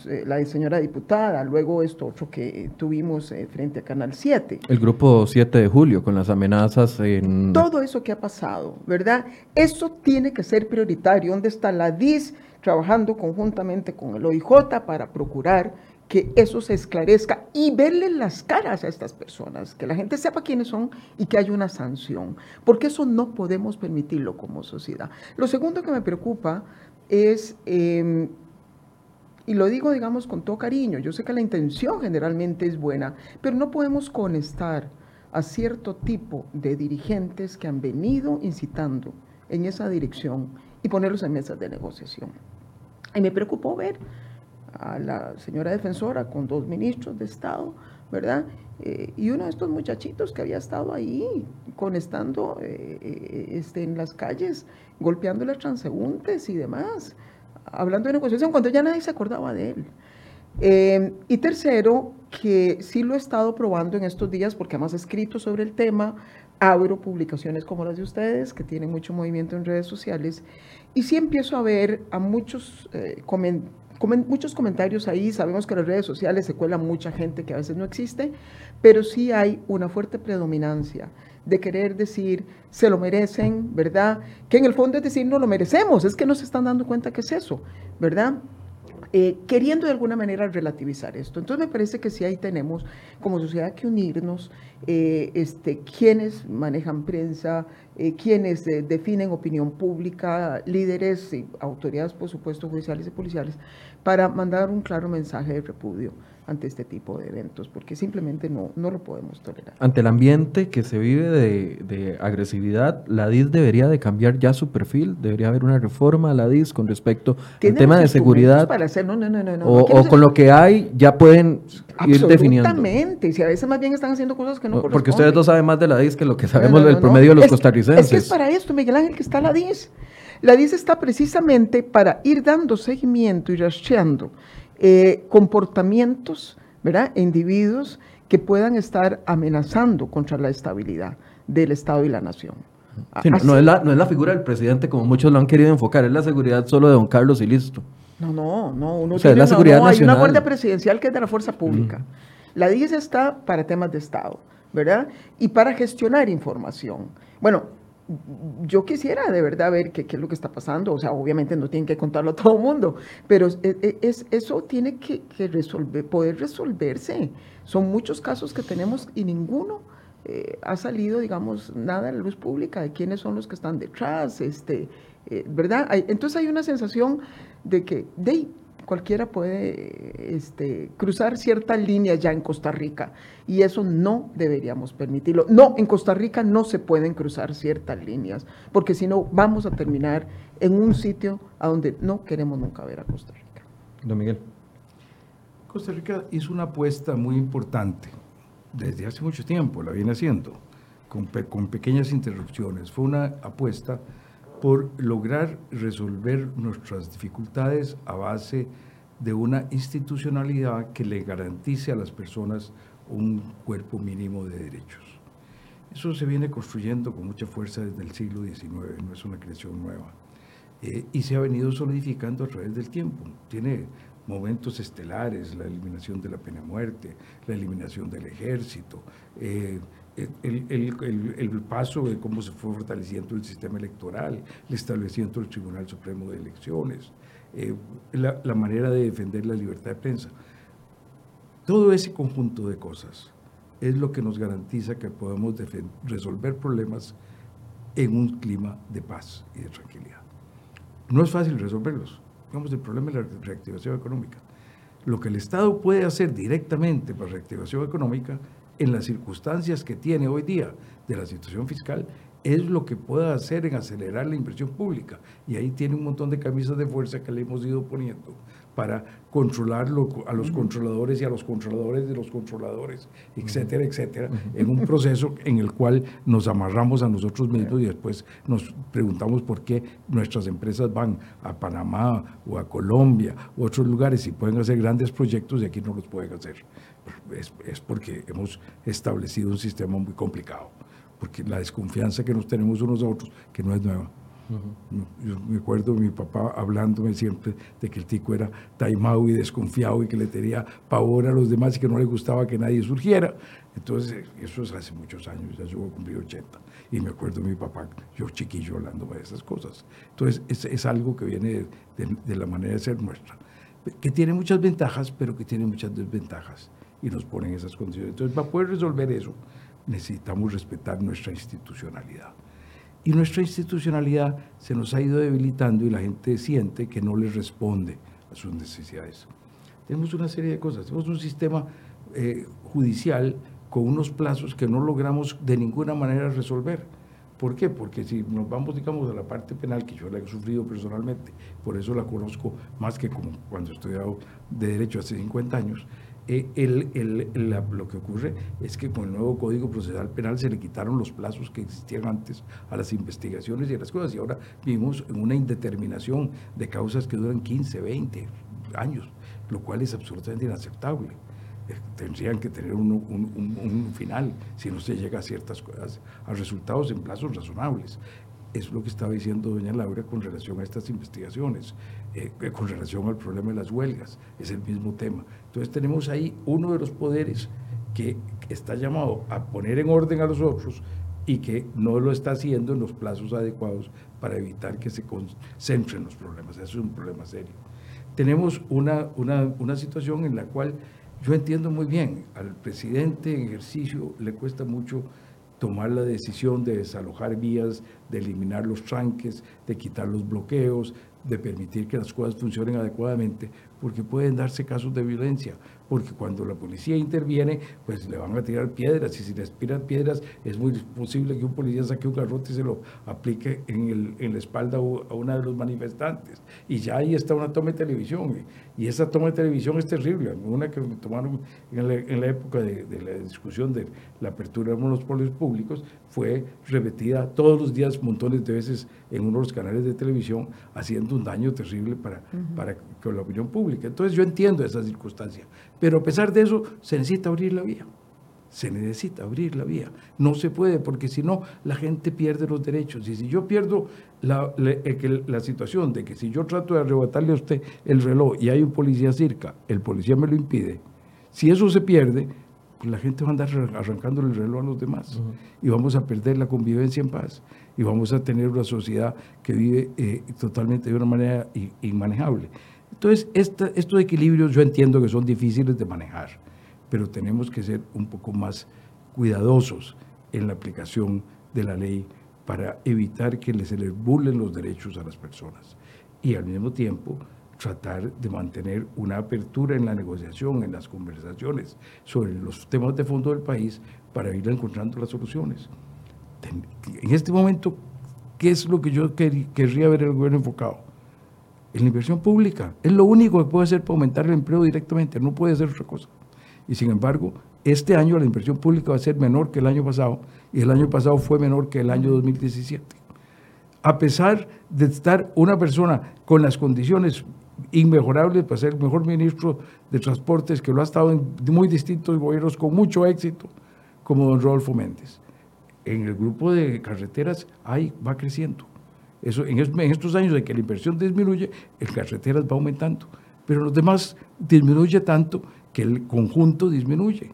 eh, la señora diputada, luego esto otro que tuvimos eh, frente a Canal 7. El grupo 7 de julio con las amenazas en... Todo eso que ha pasado, ¿verdad? Eso tiene que ser prioritario. ¿Dónde está la DIS trabajando conjuntamente con el OIJ para procurar que eso se esclarezca y verle las caras a estas personas, que la gente sepa quiénes son y que haya una sanción, porque eso no podemos permitirlo como sociedad. Lo segundo que me preocupa es, em, y lo digo, digamos, con todo cariño, yo sé que la intención generalmente es buena, pero no podemos conectar a cierto tipo de dirigentes que han venido incitando en esa dirección y ponerlos en mesas de negociación. Y me preocupó ver a la señora defensora con dos ministros de Estado, ¿verdad? Eh, y uno de estos muchachitos que había estado ahí conectando eh, eh, este, en las calles, golpeando las transeúntes y demás, hablando de negociación cuando ya nadie se acordaba de él. y tercero, que sí lo he estado probando en estos días porque además he escrito sobre el tema, abro publicaciones como las de ustedes, que tienen mucho movimiento en redes sociales, y sí empiezo a ver a muchos comentarios muchos comentarios ahí, sabemos que en las redes sociales se cuela mucha gente que a veces no existe, pero sí hay una fuerte predominancia de querer decir, se lo merecen, ¿verdad? Que en el fondo es decir, no lo merecemos, es que no se están dando cuenta que es eso, ¿verdad? Eh, queriendo de alguna manera relativizar esto. Entonces me parece que sí ahí tenemos como sociedad que unirnos, eh, este, quienes manejan prensa, eh, quienes definen opinión pública, líderes y autoridades, por supuesto, judiciales y policiales, para mandar un claro mensaje de repudio ante este tipo de eventos, porque simplemente no, no lo podemos tolerar. Ante el ambiente que se vive de, agresividad, la DIS debería de cambiar ya su perfil, debería haber una reforma a la DIS con respecto al tema de seguridad. Para hacer, no, no, no, no, o, con lo que hay ya pueden ir definiendo. Absolutamente, si a veces más bien están haciendo cosas que no, no Porque ustedes no saben más de la DIS que lo que sabemos del promedio de los costarricenses. Es que es para esto, Miguel Ángel, que está la DIS. La DIS está precisamente para ir dando seguimiento y rastreando eh, comportamientos, ¿verdad? E individuos que puedan estar amenazando contra la estabilidad del Estado y la nación. no, es la, no, es la, figura del presidente como muchos lo han querido enfocar, es la seguridad solo de don Carlos y listo. No, no, no. Uno tiene, la seguridad no, Hay una guardia presidencial que es de la fuerza pública. La DIS está para temas de Estado, ¿verdad? Y para gestionar información. Bueno, yo quisiera de verdad ver qué, es lo que está pasando. O sea, obviamente no tienen que contarlo a todo el mundo, pero es, eso tiene que, resolver, poder resolverse. Son muchos casos que tenemos y ninguno eh, ha salido, digamos, nada a la luz pública de quiénes son los que están detrás, este, eh, ¿verdad? entonces hay una sensación de que, de cualquiera puede este, cruzar ciertas líneas ya en Costa Rica y eso no deberíamos permitirlo. No, en Costa Rica no se pueden cruzar ciertas líneas porque si no vamos a terminar en un sitio a donde no queremos nunca ver a Costa Rica. Don Miguel. Costa Rica hizo una apuesta muy importante desde hace mucho tiempo, la viene haciendo, con, con pequeñas interrupciones. Fue una apuesta por lograr resolver nuestras dificultades a base de una institucionalidad que le garantice a las personas un cuerpo mínimo de derechos. Eso se viene construyendo con mucha fuerza desde el siglo XIX, no es una creación nueva. Eh, y se ha venido solidificando a través del tiempo. Tiene momentos estelares, la eliminación de la pena de muerte, la eliminación del ejército, eh, el, paso de cómo se fue fortaleciendo el sistema electoral, el establecimiento del Tribunal Supremo de Elecciones, eh, la, manera de defender la libertad de prensa. Todo ese conjunto de cosas es lo que nos garantiza que podemos resolver problemas en un clima de paz y de tranquilidad. No es fácil resolverlos. Digamos, el problema es la reactivación económica. Lo que el Estado puede hacer directamente para reactivación económica en las circunstancias que tiene hoy día de la situación fiscal es lo que pueda hacer en acelerar la inversión pública. Y ahí tiene un montón de camisas de fuerza que le hemos ido poniendo para controlarlo a los controladores y a los controladores de los controladores, etcétera, etcétera, en un proceso en el cual nos amarramos a nosotros mismos y después nos preguntamos por qué nuestras empresas van a Panamá o a Colombia u otros lugares y pueden hacer grandes proyectos y aquí no los pueden hacer es, porque hemos establecido un sistema muy complicado. porque la desconfianza que nos tenemos unos a otros, que no es nueva. Yo me acuerdo de mi papá hablándome siempre de que el tico era taimado y desconfiado y que le tenía pavor a los demás y que no le gustaba que nadie surgiera. Entonces, eso es hace muchos años, ya yo cumplí 80. Y me acuerdo de mi papá, yo chiquillo, hablándome de esas cosas. Entonces, es, es algo que viene de, de la manera de ser nuestra, que tiene muchas ventajas, pero que tiene muchas desventajas y nos ponen esas condiciones. Entonces, para poder resolver eso, necesitamos respetar nuestra institucionalidad. Y nuestra institucionalidad se nos ha ido debilitando y la gente siente que no les responde a sus necesidades. Tenemos una serie de cosas. Tenemos un sistema eh, judicial con unos plazos que no logramos de ninguna manera resolver. ¿Por qué? Porque si nos vamos, digamos, a la parte penal, que yo la he sufrido personalmente, por eso la conozco más que como cuando he estudiado de Derecho hace 50 años, eh, el, el, lo que ocurre es que con el nuevo Código Procesal Penal se le quitaron los plazos que existían antes a las investigaciones y a las cosas, y ahora vivimos en una indeterminación de causas que duran 15, 20 años, lo cual es absolutamente inaceptable. Eh, tendrían que tener un, un, un, final si no se llega a ciertas cosas, a resultados en plazos razonables es lo que estaba diciendo doña Laura con relación a estas investigaciones, eh, con relación al problema de las huelgas, es el mismo tema. Entonces tenemos ahí uno de los poderes que está llamado a poner en orden a los otros y que no lo está haciendo en los plazos adecuados para evitar que se concentren los problemas. Eso es un problema serio. Tenemos una, una, una situación en la cual yo entiendo muy bien, al presidente en ejercicio le cuesta mucho tomar la decisión de desalojar vías, de eliminar los tranques, de quitar los bloqueos, de permitir que las cosas funcionen adecuadamente, porque pueden darse casos de violencia, porque cuando la policía interviene, pues le van a tirar piedras, y si les tiran piedras, es muy posible que un policía saque un garrote y se lo aplique en, el, en la espalda a una de los manifestantes. Y ya ahí está una toma de televisión, y esa toma de televisión es terrible. Una que me tomaron en la, en la época de, de, la discusión de la apertura de los monopolios públicos fue repetida todos los días, montones de veces, en uno de los canales de televisión, haciendo un daño terrible para, uh -huh. para con la opinión pública. Entonces yo entiendo esa circunstancia, pero a pesar de eso se necesita abrir la vía. Se necesita abrir la vía. No se puede porque si no la gente pierde los derechos. Y si yo pierdo la, la, la, situación de que si yo trato de arrebatarle a usted el reloj y hay un policía cerca, el policía me lo impide, si eso se pierde, pues la gente va a andar arrancando el reloj a los demás uh -huh. y vamos a perder la convivencia en paz y vamos a tener una sociedad que vive eh, totalmente de una manera inmanejable. Entonces, esta, estos equilibrios yo entiendo que son difíciles de manejar, pero tenemos que ser un poco más cuidadosos en la aplicación de la ley para evitar que se les burlen los derechos a las personas y al mismo tiempo tratar de mantener una apertura en la negociación, en las conversaciones sobre los temas de fondo del país para ir encontrando las soluciones. En este momento, ¿qué es lo que yo quer querría ver el gobierno enfocado? En la inversión pública. Es lo único que puede hacer para aumentar el empleo directamente, no puede hacer otra cosa. Y sin embargo, este año la inversión pública va a ser menor que el año pasado y el año pasado fue menor que el año 2017. A pesar de estar una persona con las condiciones inmejorables para ser el mejor ministro de Transportes, que lo ha estado en muy distintos gobiernos con mucho éxito, como don Rodolfo Méndez. En el grupo de carreteras ahí va creciendo. Eso, en, en estos años de que la inversión disminuye, el carreteras va aumentando, pero los demás disminuye tanto que el conjunto disminuye.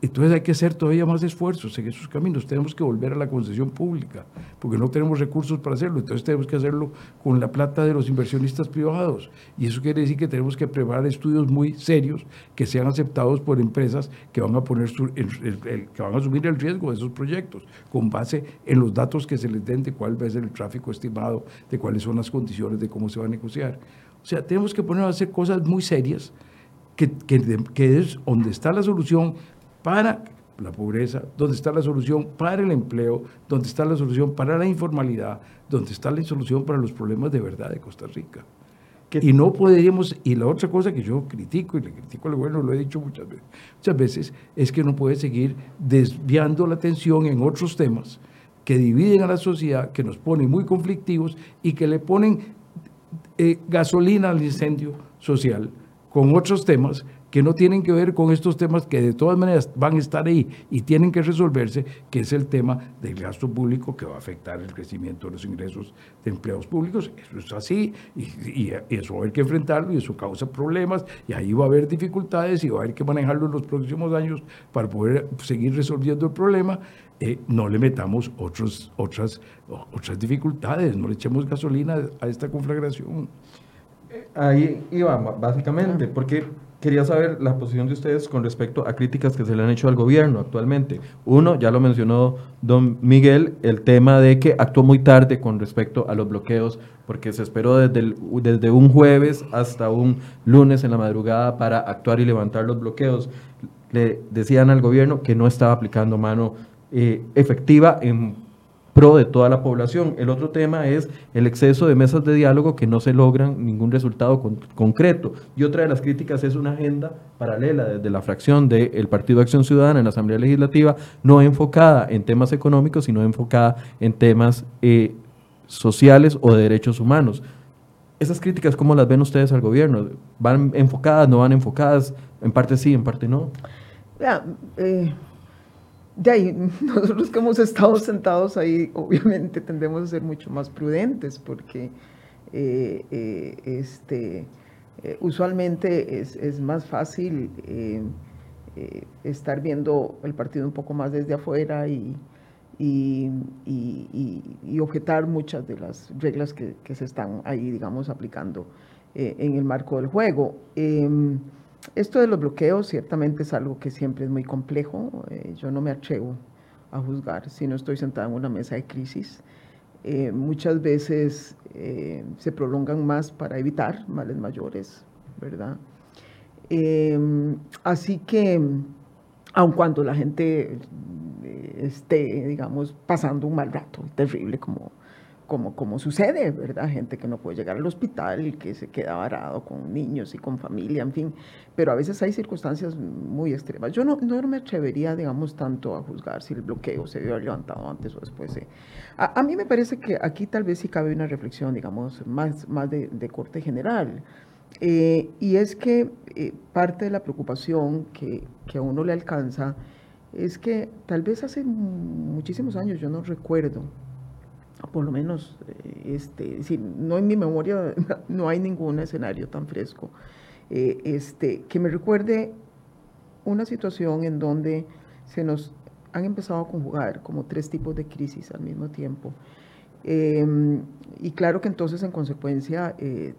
Entonces hay que hacer todavía más esfuerzos en esos caminos. Tenemos que volver a la concesión pública, porque no tenemos recursos para hacerlo. Entonces tenemos que hacerlo con la plata de los inversionistas privados. Y eso quiere decir que tenemos que preparar estudios muy serios que sean aceptados por empresas que van a, poner su, el, el, que van a asumir el riesgo de esos proyectos, con base en los datos que se les den de cuál va a ser el tráfico estimado, de cuáles son las condiciones, de cómo se va a negociar. O sea, tenemos que poner a hacer cosas muy serias, que, que, que es donde está la solución para la pobreza, donde está la solución para el empleo, donde está la solución para la informalidad, donde está la solución para los problemas de verdad de Costa Rica. Y no podríamos, y la otra cosa que yo critico, y le critico al gobierno, lo he dicho muchas veces, muchas veces, es que no puede seguir desviando la atención en otros temas que dividen a la sociedad, que nos ponen muy conflictivos y que le ponen eh, gasolina al incendio social con otros temas que no tienen que ver con estos temas que de todas maneras van a estar ahí y tienen que resolverse, que es el tema del gasto público que va a afectar el crecimiento de los ingresos de empleados públicos. Eso es así y, y eso va a haber que enfrentarlo y eso causa problemas y ahí va a haber dificultades y va a haber que manejarlo en los próximos años para poder seguir resolviendo el problema. Eh, no le metamos otros, otras, otras dificultades, no le echemos gasolina a esta conflagración. Ahí iba, básicamente, porque quería saber la posición de ustedes con respecto a críticas que se le han hecho al gobierno actualmente. Uno, ya lo mencionó don Miguel, el tema de que actuó muy tarde con respecto a los bloqueos, porque se esperó desde, desde un jueves hasta un lunes en la madrugada para actuar y levantar los bloqueos. Le decían al gobierno que no estaba aplicando mano eh, efectiva en pro de toda la población. El otro tema es el exceso de mesas de diálogo que no se logran ningún resultado concreto. Y otra de las críticas es una agenda paralela desde la fracción del Partido Acción Ciudadana en la Asamblea Legislativa, no enfocada en temas económicos, sino enfocada en temas eh, sociales o de derechos humanos. Esas críticas, ¿cómo las ven ustedes al gobierno? ¿Van enfocadas, no van enfocadas? En parte sí, en parte no. eh de ahí, nosotros que hemos estado sentados ahí, obviamente tendemos a ser mucho más prudentes porque eh, eh, este, eh, usualmente es, más fácil estar viendo el partido un poco más desde afuera y, objetar muchas de las reglas que, que, se están ahí, digamos, aplicando en el marco del juego. Em, esto de los bloqueos ciertamente es algo que siempre es muy complejo. Eh, yo no me atrevo a juzgar si no estoy sentada en una mesa de crisis. Eh, muchas veces eh, se prolongan más para evitar males mayores, ¿verdad? así que, aun cuando la gente esté, digamos, pasando un mal rato terrible como como, como sucede, ¿verdad? Gente que no puede llegar al hospital, que se queda varado con niños y con familia, en fin. Pero a veces hay circunstancias muy extremas. Yo no, no me atrevería, digamos, tanto a juzgar si el bloqueo se haber levantado antes o después. A, a, mí me parece que aquí tal vez sí cabe una reflexión, digamos, más, más de, de corte general. Eh, y es que eh, parte de la preocupación que, que a uno le alcanza es que tal vez hace muchísimos años, yo no recuerdo, por lo menos, eh, este, si no en mi memoria no hay ningún escenario tan fresco, eh, este, que me recuerde una situación en donde se nos han empezado a conjugar como tres tipos de crisis al mismo tiempo. Em, y claro que entonces en consecuencia eh,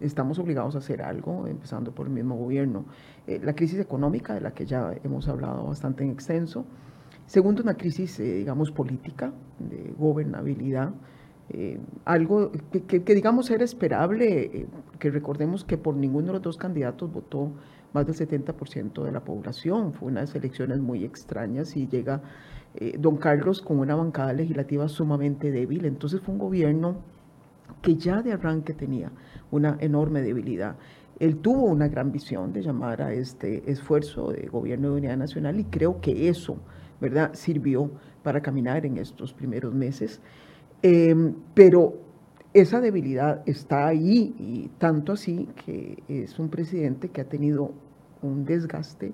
estamos obligados a hacer algo, empezando por el mismo gobierno. la crisis económica, de la que ya hemos hablado bastante en extenso, Segundo, una crisis, eh, digamos, política, de gobernabilidad, eh, algo que, digamos era esperable, eh, que recordemos que por ninguno de los dos candidatos votó más del 70% de la población, fue unas elecciones muy extrañas y llega don Carlos con una bancada legislativa sumamente débil, entonces fue un gobierno que ya de arranque tenía una enorme debilidad. Él tuvo una gran visión de llamar a este esfuerzo de gobierno de unidad nacional y creo que eso ¿verdad? Sirvió para caminar en estos primeros meses. Em, pero esa debilidad está ahí y tanto así que es un presidente que ha tenido un desgaste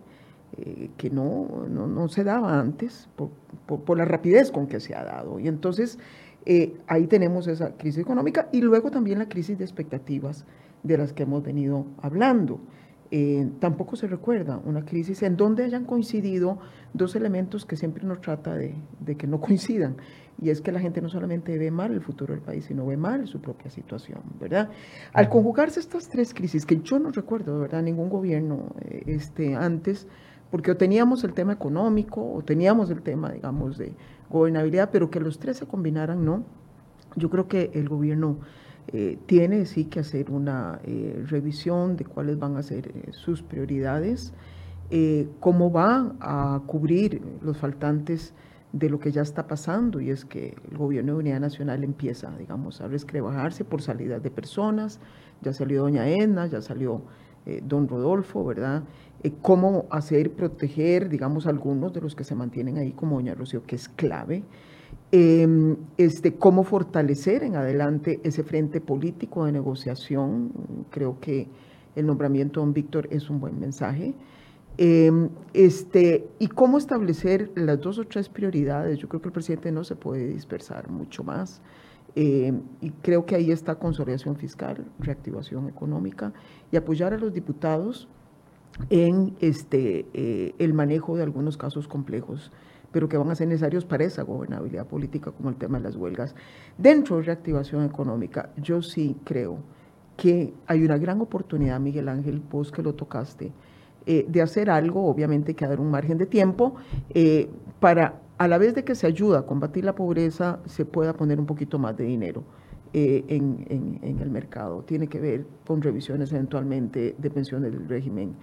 eh, que no, no, se daba antes por, por, la rapidez con que se ha dado. Y entonces eh, ahí tenemos esa crisis económica y luego también la crisis de expectativas de las que hemos venido hablando. Eh, tampoco se recuerda una crisis en donde hayan coincidido dos elementos que siempre nos trata de, que no coincidan. Y es que la gente no solamente ve mal el futuro del país, sino ve mal su propia situación, ¿verdad? Al conjugarse estas tres crisis, que yo no recuerdo, ¿verdad?, ningún gobierno eh, este, antes, porque o teníamos el tema económico o teníamos el tema, digamos, de gobernabilidad, pero que los tres se combinaran, ¿no? Yo creo que el gobierno eh, tiene sí que hacer una eh, revisión de cuáles van a ser eh, sus prioridades, cómo va a cubrir los faltantes de lo que ya está pasando, y es que el gobierno de unidad nacional empieza, digamos, a rescrebajarse por salidas de personas, ya salió doña Edna, ya salió don Rodolfo, ¿verdad? cómo hacer, proteger, digamos, algunos de los que se mantienen ahí, como doña Rocío, que es clave, Em, este, cómo fortalecer en adelante ese frente político de negociación. Creo que el nombramiento de don Víctor es un buen mensaje. Em, este, y cómo establecer las dos o tres prioridades. Yo creo que el presidente no se puede dispersar mucho más. Em, y creo que ahí está consolidación fiscal, reactivación económica y apoyar a los diputados en este, eh, el manejo de algunos casos complejos pero que van a ser necesarios para esa gobernabilidad política, como el tema de las huelgas. Dentro de reactivación económica, yo sí creo que hay una gran oportunidad, Miguel Ángel, vos que lo tocaste, eh, de hacer algo, obviamente que dar un margen de tiempo, eh, para a la vez de que se ayuda a combatir la pobreza, se pueda poner un poquito más de dinero. en, en, el mercado. Tiene que ver con revisiones eventualmente de pensiones del régimen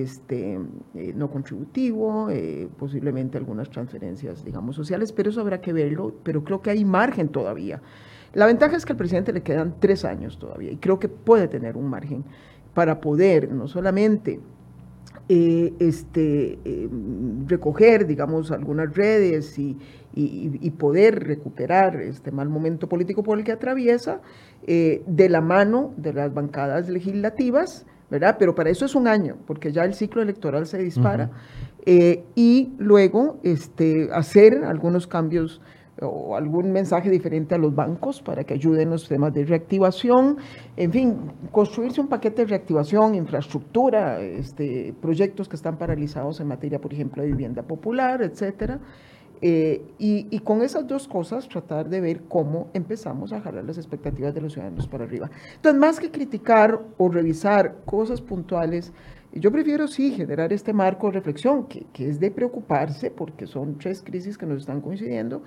este, eh, no contributivo, eh, posiblemente algunas transferencias, digamos, sociales, pero eso habrá que verlo, pero creo que hay margen todavía. La ventaja es que al presidente le quedan tres años todavía y creo que puede tener un margen para poder no solamente eh, este, recoger, digamos, algunas redes y, poder recuperar este mal momento político por el que atraviesa de la mano de las bancadas legislativas, ¿verdad? Pero para eso es un año, porque ya el ciclo electoral se dispara, eh, y luego este, hacer algunos cambios o algún mensaje diferente a los bancos para que ayuden los temas de reactivación, en fin, construirse un paquete de reactivación, infraestructura, este, proyectos que están paralizados en materia, por ejemplo, de vivienda popular, etcétera. Eh, y, con esas dos cosas tratar de ver cómo empezamos a jalar las expectativas de los ciudadanos para arriba. Entonces, más que criticar o revisar cosas puntuales, yo prefiero sí generar este marco de reflexión, que, que es de preocuparse, porque son tres crisis que nos están coincidiendo,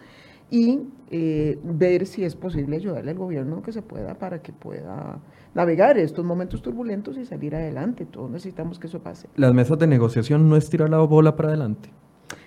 y eh, ver si es posible ayudarle al gobierno que se pueda para que pueda navegar estos momentos turbulentos y salir adelante. Todos necesitamos que eso pase. Las mesas de negociación no es tirar la bola para adelante.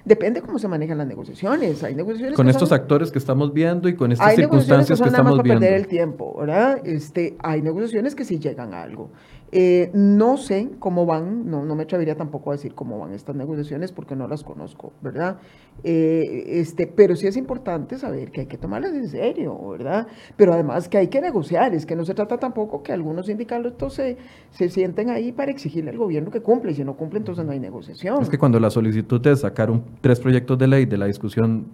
Depende cómo se manejan las negociaciones. Hay negociaciones con estos actores que estamos viendo y con estas circunstancias que, que estamos viendo. perder el tiempo, ¿verdad? Este, hay negociaciones que sí llegan a algo. Eh, no sé cómo van, no, no me atrevería tampoco a decir cómo van estas negociaciones porque no las conozco, ¿verdad? Eh, este, pero sí es importante saber que hay que tomarlas en serio, ¿verdad? Pero además que hay que negociar, es que no se trata tampoco que algunos sindicatos se, se sienten ahí para exigirle al gobierno que cumple, y si no cumple entonces no hay negociación. Es que cuando la solicitud es sacar tres proyectos de ley de la discusión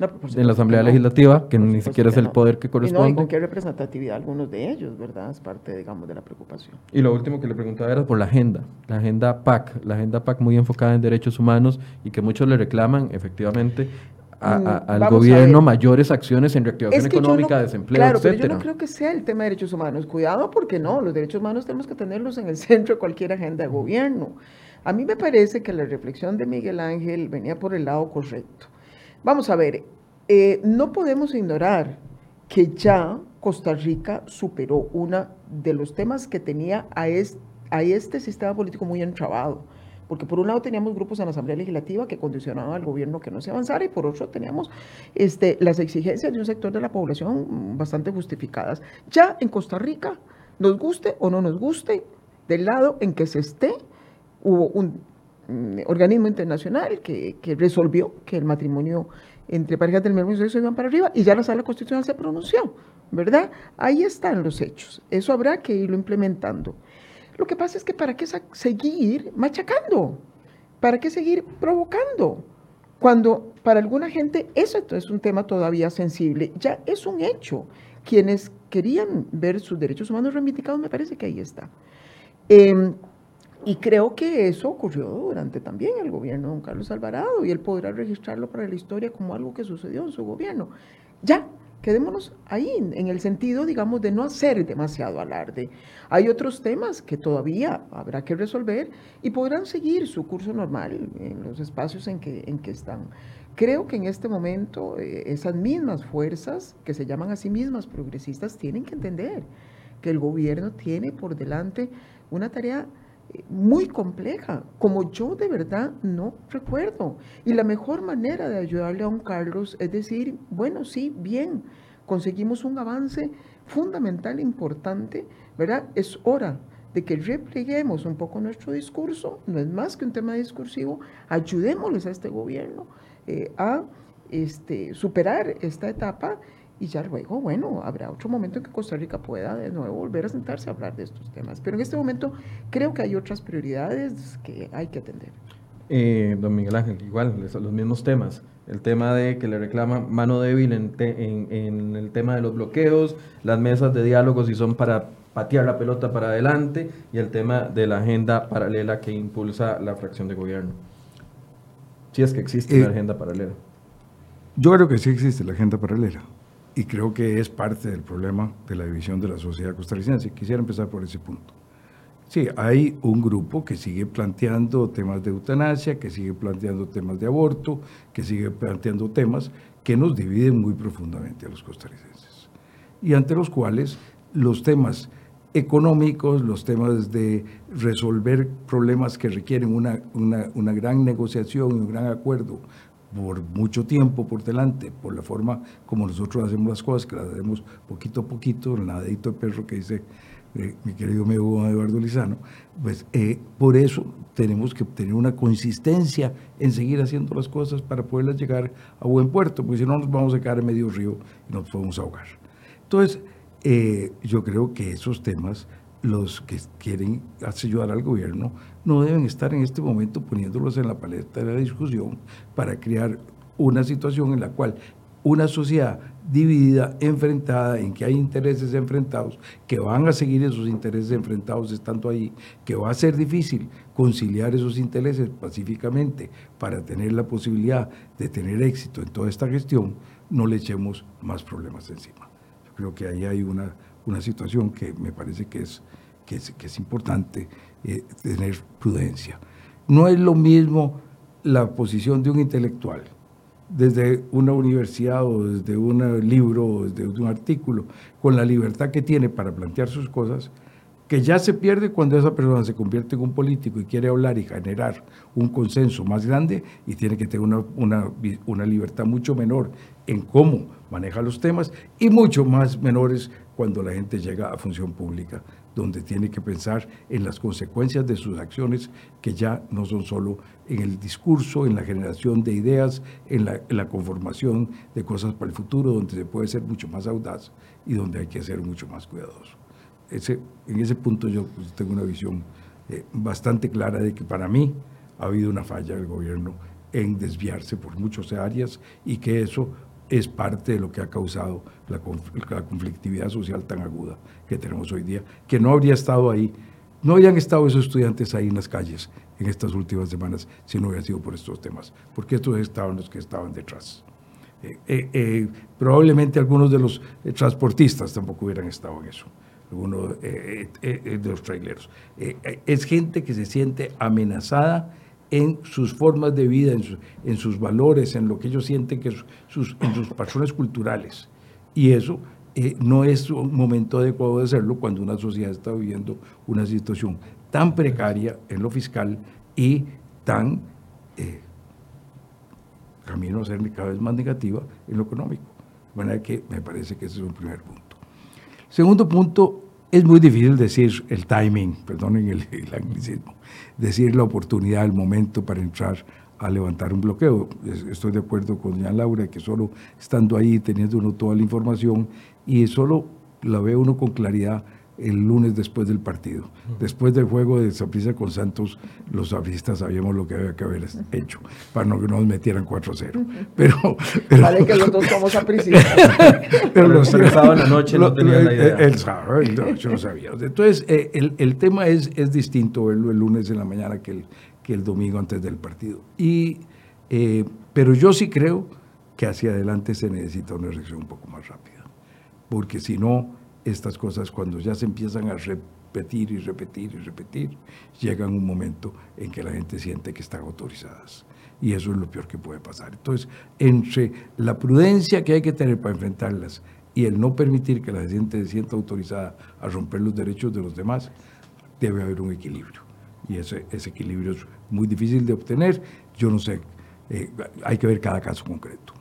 en la Asamblea Legislativa, que ni siquiera es el poder que corresponde. Y, no, qué representatividad algunos de ellos, ¿verdad? Es parte, digamos, de la preocupación. Y lo último que le preguntaba era por la agenda, la agenda PAC, la agenda PAC muy enfocada en derechos humanos y que muchos le reclaman, efectivamente, a, mm, al gobierno mayores acciones en reactivación económica, desempleo, claro, pero yo no creo que sea el tema de derechos humanos. Cuidado porque no, los derechos humanos tenemos que tenerlos en el centro de cualquier agenda de gobierno. A mí me parece que la reflexión de Miguel Ángel venía por el lado correcto. Vamos a ver, eh, no podemos ignorar que ya Costa Rica superó uno de los temas que tenía a este, sistema político muy entrabado. Porque por un lado teníamos grupos en la Asamblea Legislativa que condicionaban al gobierno que no se avanzara y por otro teníamos este, las exigencias de un sector de la población bastante justificadas. Ya en Costa Rica, nos guste o no nos guste, del lado en que se esté, hubo un organismo internacional que, resolvió que el matrimonio entre parejas del mismo sexo iban para arriba y ya la sala constitucional se pronunció, ¿verdad? Ahí están los hechos. Eso habrá que irlo implementando. Lo que pasa es que para qué seguir machacando, para qué seguir provocando, cuando para alguna gente eso es un tema todavía sensible, ya es un hecho. Quienes querían ver sus derechos humanos reivindicados, me parece que ahí está. Em, y creo que eso ocurrió durante también el gobierno de don Carlos Alvarado y él podrá registrarlo para la historia como algo que sucedió en su gobierno. Ya, quedémonos ahí, en el sentido, digamos, de no hacer demasiado alarde. Hay otros temas que todavía habrá que resolver y podrán seguir su curso normal en los espacios en que, en que están. Creo que en este momento eh, esas mismas fuerzas, que se llaman a sí mismas progresistas, tienen que entender que el gobierno tiene por delante una tarea muy compleja, como yo de verdad no recuerdo. Y la mejor manera de ayudarle a un Carlos es decir, bueno, sí, bien, conseguimos un avance fundamental, importante, ¿verdad? Es hora de que repleguemos un poco nuestro discurso, no es más que un tema discursivo, ayudémosles a este gobierno eh, a este, superar esta etapa y ya luego, bueno, habrá otro momento en que Costa Rica pueda de nuevo volver a sentarse a hablar de estos temas. Pero en este momento creo que hay otras prioridades que hay que atender. Eh, don Miguel Ángel, igual, los mismos temas. El tema de que le reclama mano débil en, en, el tema de los bloqueos, las mesas de diálogo si son para patear la pelota para adelante y el tema de la agenda paralela que impulsa la fracción de gobierno. Si es que existe la eh, agenda paralela. Yo creo que sí existe la agenda paralela y creo que es parte del problema de la división de la sociedad costarricense. Quisiera empezar por ese punto. Sí, hay un grupo que sigue planteando temas de eutanasia, que sigue planteando temas de aborto, que sigue planteando temas que nos dividen muy profundamente a los costarricenses y ante los cuales los temas económicos, los temas de resolver problemas que requieren una, una, una gran negociación y un gran acuerdo por mucho tiempo por delante, por la forma como nosotros hacemos las cosas, que las hacemos poquito a poquito, el nadadito de perro que dice eh, mi querido amigo Eduardo Lizano, pues eh, por eso tenemos que tener una consistencia en seguir haciendo las cosas para poderlas llegar a buen puerto, porque si no nos vamos a quedar en medio río y nos podemos ahogar. Entonces, eh, yo creo que esos temas, los que quieren ayudar al gobierno, no deben estar en este momento poniéndolos en la paleta de la discusión para crear una situación en la cual una sociedad dividida, enfrentada, en que hay intereses enfrentados, que van a seguir esos intereses enfrentados estando ahí, que va a ser difícil conciliar esos intereses pacíficamente para tener la posibilidad de tener éxito en toda esta gestión, no le echemos más problemas encima. Yo creo que ahí hay una, una situación que me parece que es, que es, importante eh, tener prudencia. No es lo mismo la posición de un intelectual desde una universidad o desde un libro o desde un artículo, con la libertad que tiene para plantear sus cosas, que ya se pierde cuando esa persona se convierte en un político y quiere hablar y generar un consenso más grande y tiene que tener una, una, una libertad mucho menor en cómo maneja los temas y mucho más menores cuando la gente llega a función pública donde tiene que pensar en las consecuencias de sus acciones, que ya no son solo en el discurso, en la generación de ideas, en la, conformación de cosas para el futuro, donde se puede ser mucho más audaz y donde hay que ser mucho más cuidadoso. Ese, en ese punto yo pues, tengo una visión eh, bastante clara de que para mí ha habido una falla del gobierno en desviarse por muchas áreas y que eso es parte de lo que ha causado la, conflictividad social tan aguda que tenemos hoy día, que no habría estado ahí, no habrían estado esos estudiantes ahí en las calles en estas últimas semanas si no hubiera sido por estos temas, porque estos estaban los que estaban detrás. Eh, eh, eh, probablemente algunos de los transportistas tampoco hubieran estado en eso, algunos de los traileros. es gente que se siente amenazada en sus formas de vida, en, sus valores, en lo que ellos sienten que sus, en sus pasiones culturales. Y eso eh, no es un momento adecuado de hacerlo cuando una sociedad está viviendo una situación tan precaria en lo fiscal y tan eh, camino a ser cada vez más negativa en lo económico. De manera que me parece que ese es un primer punto. Segundo punto, es muy difícil decir el timing, perdonen el, el anglicismo, decir la oportunidad, el momento para entrar a levantar un bloqueo. Estoy de acuerdo con doña Laura que solo estando ahí, teniendo uno toda la información y solo la ve uno con claridad el lunes después del partido. Después del juego de Zaprisa con Santos, los sabristas sabíamos lo que había que haber hecho para no que nos metieran 4-0. Pero, pero, vale que los dos somos zapristas. pero los el sábado en la noche no tenían la idea. El, sábado la noche no sabíamos. Entonces, eh, el, el, tema es, es distinto verlo el lunes en la mañana que el, que el domingo antes del partido. Y, eh, pero yo sí creo que hacia adelante se necesita una reacción un poco más rápida. Porque si no estas cosas cuando ya se empiezan a repetir y repetir y repetir, llegan un momento en que la gente siente que están autorizadas. Y eso es lo peor que puede pasar. Entonces, entre la prudencia que hay que tener para enfrentarlas y el no permitir que la gente se sienta autorizada a romper los derechos de los demás, debe haber un equilibrio. Y ese, ese equilibrio es muy difícil de obtener. Yo no sé, eh, hay que ver cada caso concreto.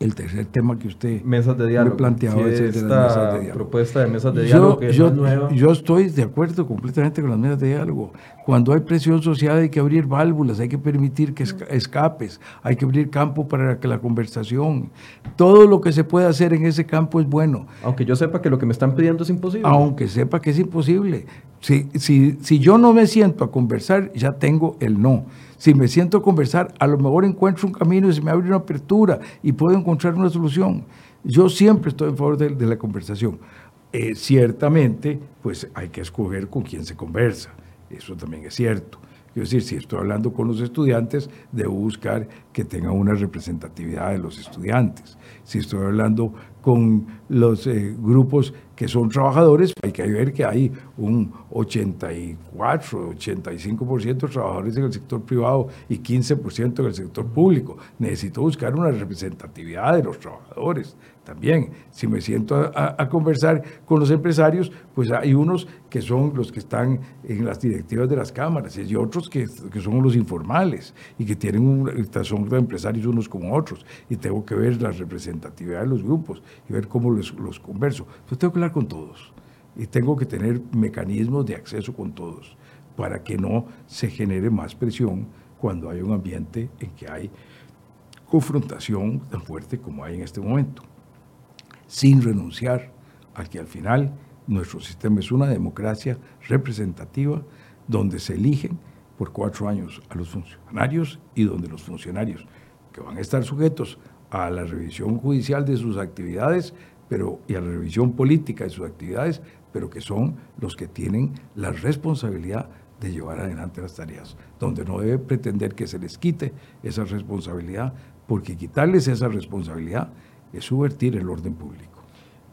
El tercer tema que usted mesas de diálogo. me planteaba Sí, esta mesas de diálogo. propuesta de mesas de diálogo Yo, que yo- es nueva. yo estoy de acuerdo completamente con las mesas de diálogo. Cuando hay presión social hay que abrir válvulas, hay que permitir que esca- escapes, hay que abrir campo para que la conversación. Todo lo que se puede hacer en ese campo es bueno, Aunque yo sepa que lo que me están pidiendo es imposible. aunque sepa que es imposible. Si, si, si yo no me siento a conversar, ya tengo el no. Si me siento a conversar, a lo mejor encuentro un camino y se me abre una apertura y puedo encontrar una solución. Yo siempre estoy en favor de, la conversación. Eh, ciertamente, pues hay que escoger con quién se conversa. Eso también es cierto. Quiero decir, si estoy hablando con los estudiantes, debo buscar que tengan una representatividad de los estudiantes. Si estoy hablando con los eh, grupos que son trabajadores, hay que ver que hay un 84, 85% de trabajadores en el sector privado y 15% en el sector público. Necesito buscar una representatividad de los trabajadores también. Si me siento a, conversar con los empresarios, pues hay unos que son los que están en las directivas de las cámaras y otros que, que son los informales y que tienen un, son empresarios unos como otros. Y tengo que ver la representatividad de los grupos y ver cómo los, los converso. Entonces tengo que hablar con todos y tengo que tener mecanismos de acceso con todos para que no se genere más presión cuando hay un ambiente en que hay confrontación tan fuerte como hay en este momento sin renunciar a que al final nuestro sistema es una democracia representativa donde se eligen por cuatro años a los funcionarios y donde los funcionarios que van a estar sujetos a la revisión judicial de sus actividades pero, y a la revisión política de sus actividades, pero que son los que tienen la responsabilidad de llevar adelante las tareas, donde no debe pretender que se les quite esa responsabilidad, porque quitarles esa responsabilidad es subvertir el orden público.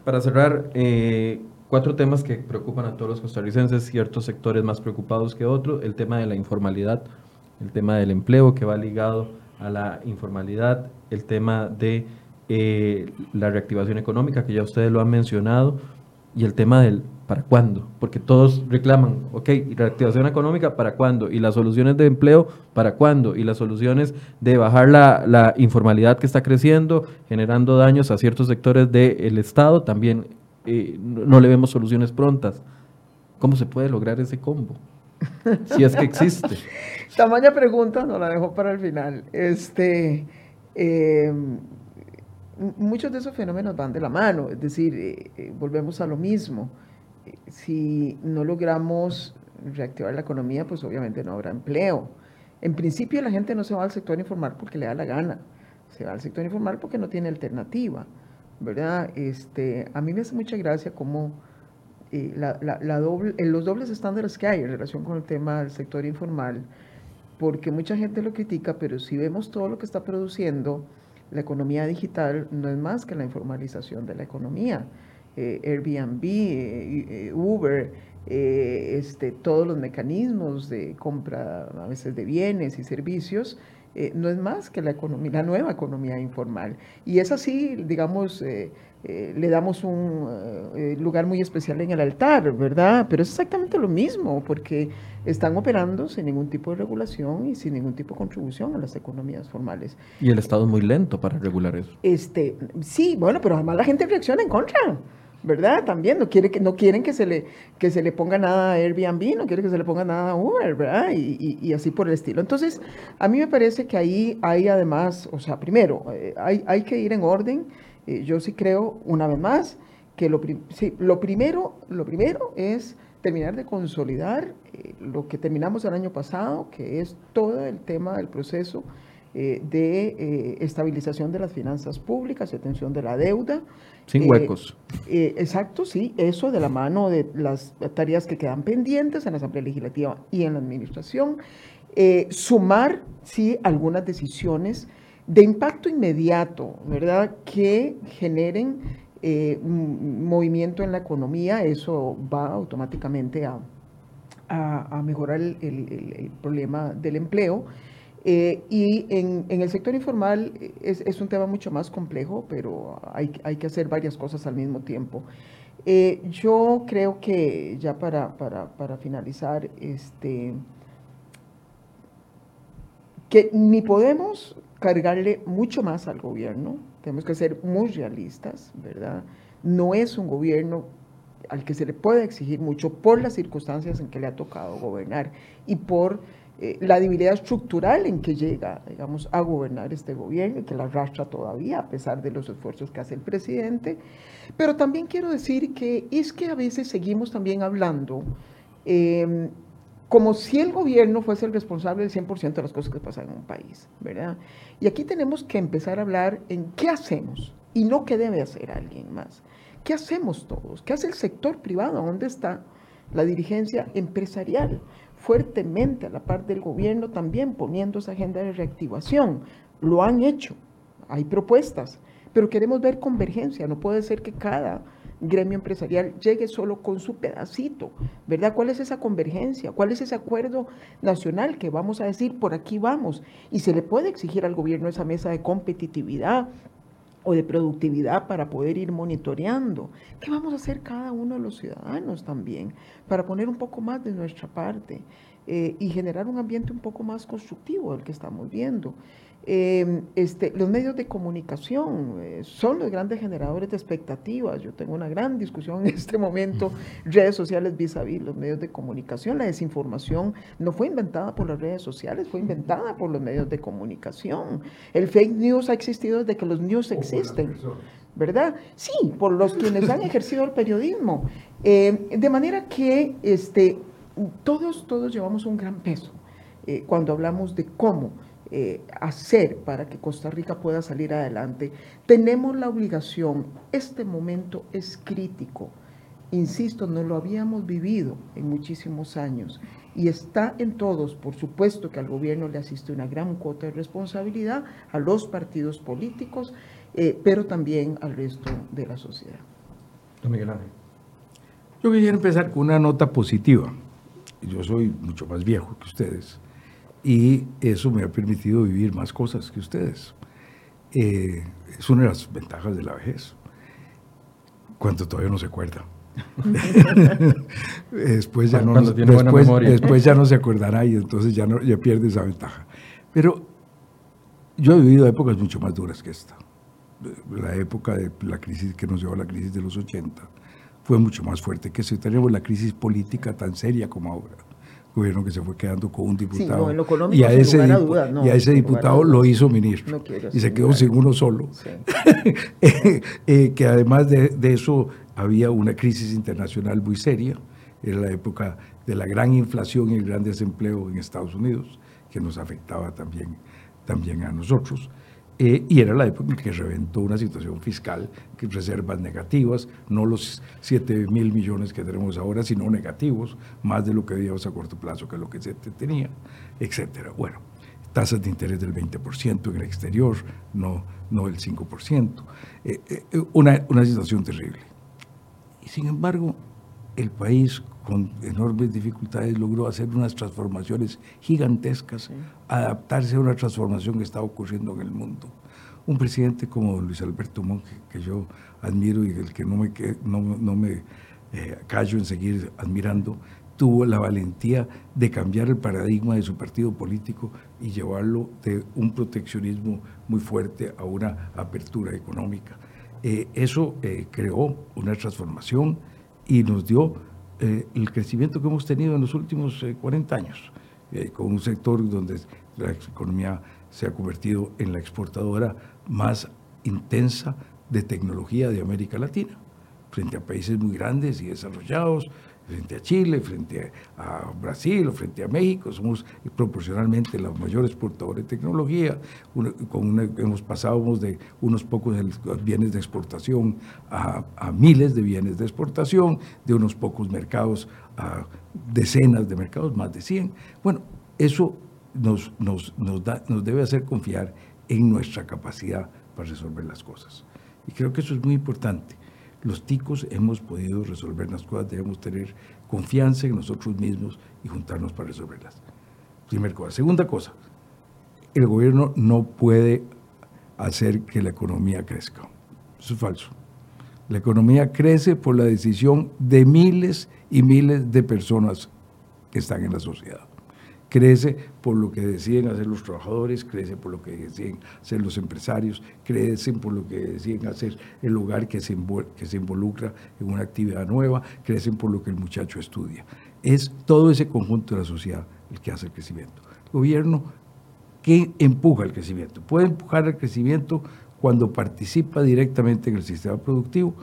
Para cerrar, eh, cuatro temas que preocupan a todos los costarricenses, ciertos sectores más preocupados que otros, el tema de la informalidad, el tema del empleo que va ligado a la informalidad, el tema de eh, la reactivación económica, que ya ustedes lo han mencionado, y el tema del para cuándo, porque todos reclaman, ok, ¿y reactivación económica para cuándo, y las soluciones de empleo para cuándo, y las soluciones de bajar la, informalidad que está creciendo, generando daños a ciertos sectores del Estado, también eh, no, le vemos soluciones prontas. ¿Cómo se puede lograr ese combo? Si es que existe. Tamaña pregunta, no la dejo para el final. Este, eh, muchos de esos fenómenos van de la mano, es decir, eh, volvemos a lo mismo. Si no logramos reactivar la economía, pues obviamente no habrá empleo. En principio la gente no se va al sector informal porque le da la gana, se va al sector informal porque no tiene alternativa, ¿verdad? Este, a mí me hace mucha gracia cómo eh, la, la- la doble, eh, los dobles estándares que hay en relación con el tema del sector informal, porque mucha gente lo critica, pero si vemos todo lo que está produciendo la economía digital, no es más que la informalización de la economía. Eh, Airbnb, eh, eh, Uber, este, todos los mecanismos de compra a veces de bienes y servicios, eh, no es más que la, economía, la nueva economía informal. Y es así, digamos, eh, eh, le damos un lugar muy especial en el altar, ¿verdad? Pero es exactamente lo mismo, porque están operando sin ningún tipo de regulación y sin ningún tipo de contribución a las economías formales. Y el Estado es muy lento para regular eso. Este, sí, bueno, pero además la gente reacciona en contra, ¿verdad? También no, quiere que, no quieren que se, le, que se le ponga nada a Airbnb, no quieren que se le ponga nada a Uber, ¿verdad? Y, y- así por el estilo. Entonces, a mí me parece que ahí hay además, o sea, primero, eh, hay, hay que ir en orden. Eh, yo sí creo, una vez más, que lo, lo, primero, lo primero es terminar de consolidar eh, lo que terminamos el año pasado, que es todo el tema del proceso eh, de eh, estabilización de las finanzas públicas y atención de la deuda. Sin Eh, huecos. exacto, sí, eso de la mano de las tareas que quedan pendientes en la Asamblea Legislativa y en la Administración. Sumar, sí, algunas decisiones de impacto inmediato, ¿verdad? Que generen un movimiento en la economía, eso va automáticamente a, a, a mejorar el, el- el- el problema del empleo. Eh, y en, el sector informal eh, es, es un tema mucho más complejo, pero hay, hay que hacer varias cosas al mismo tiempo. Eh, yo creo que ya para, para, para finalizar, este, que ni podemos cargarle mucho más al gobierno, tenemos que ser muy realistas, ¿verdad? No es un gobierno al que se le puede exigir mucho por las circunstancias en que le ha tocado gobernar y por eh, la debilidad estructural en que llega, digamos, a gobernar este gobierno y que la arrastra todavía a pesar de los esfuerzos que hace el presidente. Pero también quiero decir que es que a veces seguimos también hablando em, como si el gobierno fuese el responsable del 100% de las cosas que pasan en un país, ¿verdad? Y aquí tenemos que empezar a hablar en qué hacemos y no qué debe hacer alguien más. ¿Qué hacemos todos? ¿Qué hace el sector privado? ¿Dónde está la dirigencia empresarial? Fuertemente a la parte del gobierno también poniendo esa agenda de reactivación. Lo han hecho, hay propuestas, pero queremos ver convergencia. No puede ser que cada gremio empresarial llegue solo con su pedacito, ¿verdad? ¿Cuál es esa convergencia? ¿Cuál es ese acuerdo nacional que vamos a decir por aquí vamos? Y se le puede exigir al gobierno esa mesa de competitividad o de productividad para poder ir monitoreando. ¿Qué vamos a hacer cada uno de los ciudadanos también para poner un poco más de nuestra parte eh, y generar un ambiente un poco más constructivo del que estamos viendo? Em, este, los medios de comunicación eh, son los grandes generadores de expectativas. Yo tengo una gran discusión en este momento, redes sociales vis a vis, los medios de comunicación. La desinformación no fue inventada por las redes sociales, fue inventada por los medios de comunicación. El fake news ha existido desde que los news existen. ¿Verdad? Sí, por los quienes han ejercido el periodismo. Em, de manera que este, todos, todos llevamos un gran peso eh, cuando hablamos de cómo eh, hacer para que Costa Rica pueda salir adelante. Tenemos la obligación, este momento es crítico, insisto, no lo habíamos vivido en muchísimos años y está en todos, por supuesto que al gobierno le asiste una gran cuota de responsabilidad, a los partidos políticos, eh, pero también al resto de la sociedad. Miguel Ángel. Yo quisiera empezar con una nota positiva. Yo soy mucho más viejo que ustedes y eso me ha permitido vivir más cosas que ustedes. Eh, es una de las ventajas de la vejez, cuando todavía no se acuerda. después, ya no, después, ya no se acordará y entonces ya, no, ya pierde esa ventaja. Pero yo he vivido épocas mucho más duras que esta. La época de la crisis que nos llevó a la crisis de los 80 fue mucho más fuerte que si tenemos la crisis política tan seria como ahora gobierno que se fue quedando con un diputado. y a ese, y a ese diputado lo hizo ministro. y se quedó sin uno solo. Eh, eh, que además de, de, eso había una crisis internacional muy seria. Era la época de la gran inflación y el gran desempleo en Estados Unidos, que nos afectaba también, también a nosotros. Eh, y era la época en que reventó una situación fiscal, reservas negativas, no los 7 mil millones que tenemos ahora, sino negativos, más de lo que veíamos a corto plazo que lo que se tenía, etcétera. Bueno, tasas de interés del 20% en el exterior, no, no el 5%. Eh, eh, una, una situación terrible. Y sin embargo, el país con enormes dificultades logró hacer unas transformaciones gigantescas, adaptarse a una transformación que estaba ocurriendo en el mundo. Un presidente como Luis Alberto Monge, que yo admiro y el que no me, no, no me eh, callo en seguir admirando, tuvo la valentía de cambiar el paradigma de su partido político y llevarlo de un proteccionismo muy fuerte a una apertura económica. Eh, eso eh, creó una transformación y nos dio eh, el crecimiento que hemos tenido en los últimos 40 eh, años, eh, con un sector donde la economía se ha convertido en la exportadora más intensa de tecnología de América Latina, frente a países muy grandes y desarrollados, frente a Chile, frente a Brasil o frente a México, somos proporcionalmente los mayores exportadores de tecnología, hemos pasado de unos pocos bienes de exportación a, miles de bienes de exportación, de unos pocos mercados a decenas de mercados, más de 100. Bueno, eso nos debe hacer confiar en nuestra capacidad para resolver las cosas. Y creo que eso es muy importante los ticos hemos podido resolver las cosas, debemos tener confianza en nosotros mismos y juntarnos para resolverlas. Primera cosa. Segunda cosa, el gobierno no puede hacer que la economía crezca. Eso es falso. La economía crece por la decisión de miles y miles de personas que están en la sociedad. Crece por lo que deciden hacer los trabajadores, crece por lo que deciden hacer los empresarios, crecen por lo que deciden hacer el hogar que se, involucra en una actividad nueva, crecen por lo que el muchacho estudia. Es todo ese conjunto de la sociedad el que hace el crecimiento. El gobierno, ¿qué empuja el crecimiento? Puede empujar el crecimiento cuando participa directamente en el sistema productivo,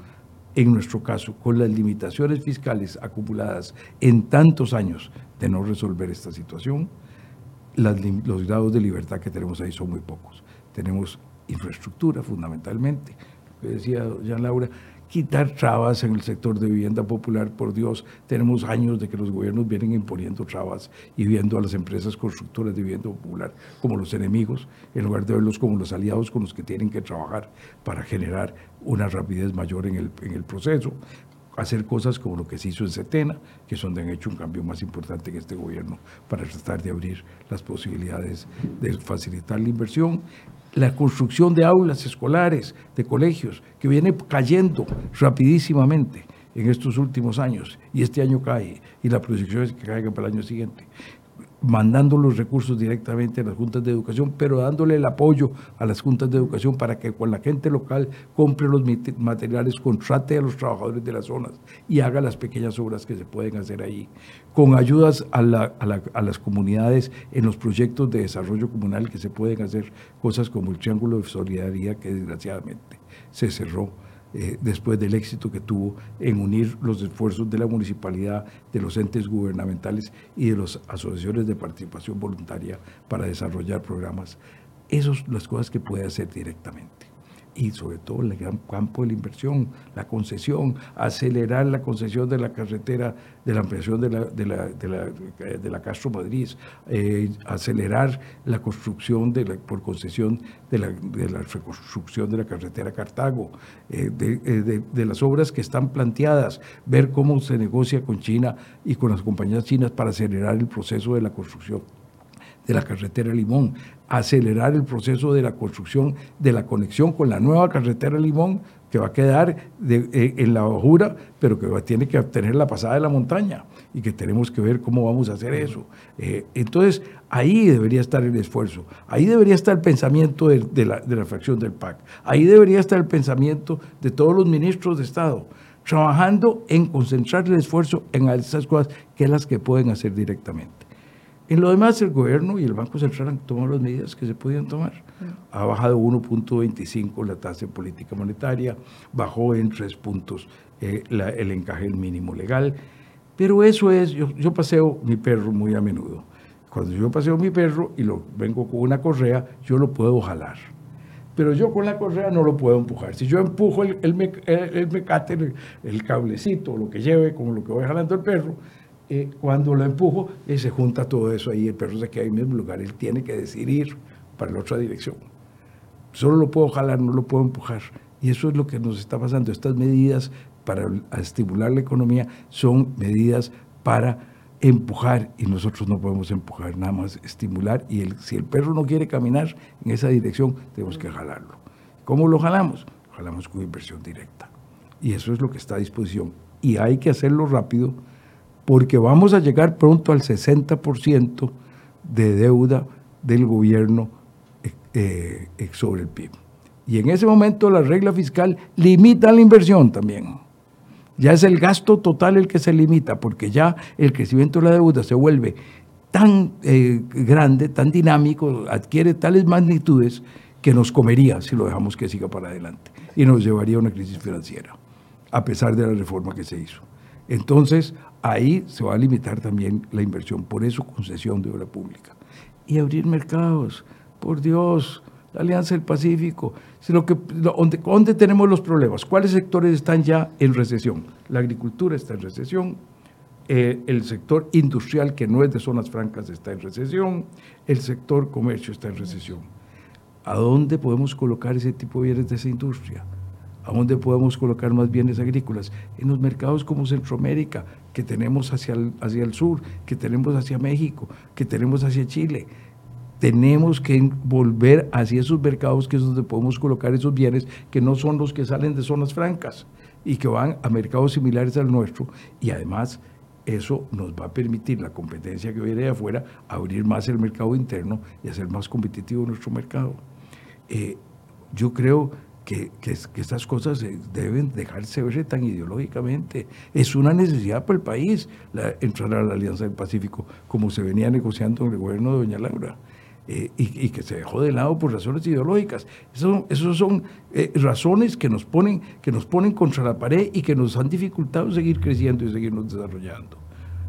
en nuestro caso, con las limitaciones fiscales acumuladas en tantos años de no resolver esta situación, los grados de libertad que tenemos ahí son muy pocos. Tenemos infraestructura fundamentalmente, lo que decía Jean Laura, quitar trabas en el sector de vivienda popular, por Dios, tenemos años de que los gobiernos vienen imponiendo trabas y viendo a las empresas constructoras de vivienda popular como los enemigos, en lugar de verlos como los aliados con los que tienen que trabajar para generar una rapidez mayor en el, en el proceso. Hacer cosas como lo que se hizo en Setena, que son de hecho un cambio más importante en este gobierno para tratar de abrir las posibilidades de facilitar la inversión la construcción de aulas escolares, de colegios, que viene cayendo rapidísimamente en estos últimos años, y este año cae, y la proyección es que caiga para el año siguiente mandando los recursos directamente a las juntas de educación, pero dándole el apoyo a las juntas de educación para que con la gente local compre los materiales, contrate a los trabajadores de las zonas y haga las pequeñas obras que se pueden hacer ahí, con ayudas a, a las comunidades en los proyectos de desarrollo comunal que se pueden hacer, cosas como el Triángulo de Solidaridad que desgraciadamente se cerró eh, después del éxito que tuvo en unir los esfuerzos de la municipalidad, de los entes gubernamentales y de las asociaciones de participación voluntaria para desarrollar programas. Esas son las cosas que puede hacer directamente y sobre todo el gran campo de la inversión, la concesión, acelerar la concesión de la carretera, de la ampliación de la, de la, de la, de la Castro Madrid, eh, acelerar la construcción de la, por concesión de la, de la reconstrucción de la carretera Cartago, eh, eh, de, las obras que están planteadas, ver cómo se negocia con China y con las compañías chinas para acelerar el proceso de la construcción de la carretera Limón, acelerar el proceso de la construcción de la conexión con la nueva carretera Limón, que va a quedar eh, en la bajura, pero que tiene que obtener la pasada de la montaña y que tenemos que ver cómo vamos a hacer eso. Eh, entonces, ahí debería estar el esfuerzo, ahí debería estar el pensamiento de, la, de la fracción del PAC, ahí debería estar el pensamiento de todos los ministros de Estado, trabajando en concentrar el esfuerzo en esas cosas que es las que pueden hacer directamente. En lo demás, el gobierno y el Banco Central han tomado las medidas que se podían tomar. Ha bajado 1.25 la tasa de política monetaria, bajó en tres puntos eh, el encaje del mínimo legal. Pero eso es, yo, paseo mi perro muy a menudo. Cuando yo paseo mi perro y lo vengo con una correa, yo lo puedo jalar. Pero yo con la correa no lo puedo empujar. Si yo empujo el, el, mecate, el, el cablecito, lo que lleve, como lo que voy jalando el perro, eh, cuando lo empujo, y se junta todo eso ahí, el perro se queda en el mismo lugar, él tiene que decidir para la otra dirección. Solo lo puedo jalar, no lo puedo empujar. Y eso es lo que nos está pasando. Estas medidas para estimular la economía son medidas para empujar y nosotros no podemos empujar, nada más estimular. Y el, si el perro no quiere caminar en esa dirección, tenemos que jalarlo. ¿Cómo lo jalamos? Jalamos con inversión directa. Y eso es lo que está a disposición. Y hay que hacerlo rápido porque vamos a llegar pronto al 60% de deuda del gobierno eh, eh, sobre el PIB. Y en ese momento la regla fiscal limita la inversión también. Ya es el gasto total el que se limita, porque ya el crecimiento de la deuda se vuelve tan eh, grande, tan dinámico, adquiere tales magnitudes que nos comería si lo dejamos que siga para adelante y nos llevaría a una crisis financiera, a pesar de la reforma que se hizo. Entonces, ahí se va a limitar también la inversión, por eso concesión de obra pública. Y abrir mercados, por Dios, la Alianza del Pacífico. Sino que, ¿dónde, tenemos los problemas? ¿Cuáles sectores están ya en recesión? La agricultura está en recesión, eh, el sector industrial, que no es de zonas francas, está en recesión, el sector comercio está en recesión. ¿A dónde podemos colocar ese tipo de bienes de esa industria? ¿A dónde podemos colocar más bienes agrícolas? En los mercados como Centroamérica, que tenemos hacia el, hacia el sur, que tenemos hacia México, que tenemos hacia Chile. Tenemos que volver hacia esos mercados que es donde podemos colocar esos bienes que no son los que salen de zonas francas y que van a mercados similares al nuestro y además eso nos va a permitir la competencia que viene de afuera, abrir más el mercado interno y hacer más competitivo nuestro mercado. Eh, yo creo que, que, estas cosas deben dejarse ver tan ideológicamente. Es una necesidad para el país entrar a la Alianza del Pacífico, como se venía negociando en el gobierno de Doña Laura. Eh, y, que se dejó de lado por razones ideológicas. Esas son, son eh, razones que nos, ponen, que nos ponen contra la pared y que nos han dificultado seguir creciendo y seguirnos desarrollando.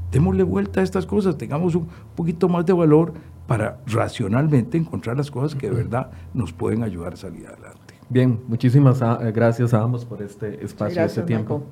Démosle vuelta a estas cosas, tengamos un poquito más de valor para racionalmente encontrar las cosas que de verdad nos pueden ayudar a salir adelante. Bien, muchísimas ah, gracias a ambos por este espacio, este tiempo.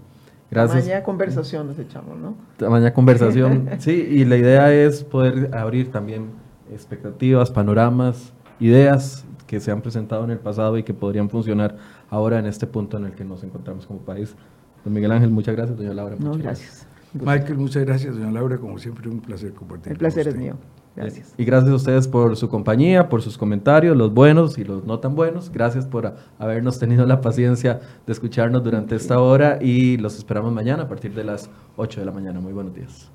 Gracias. Tamaña conversación nos echamos, ¿no? Tamaña conversación, sí, y la idea es poder abrir también expectativas, panoramas, ideas que se han presentado en el pasado y que podrían funcionar ahora en este punto en el que nos encontramos como país. Don Miguel Ángel, muchas gracias, doña Laura. No, gracias. Michael, muchas gracias, doña Laura. Como siempre, un placer compartir. El placer es mío. Gracias. Y gracias a ustedes por su compañía, por sus comentarios, los buenos y los no tan buenos. Gracias por habernos tenido la paciencia de escucharnos durante esta hora y los esperamos mañana a partir de las 8 de la mañana. Muy buenos días.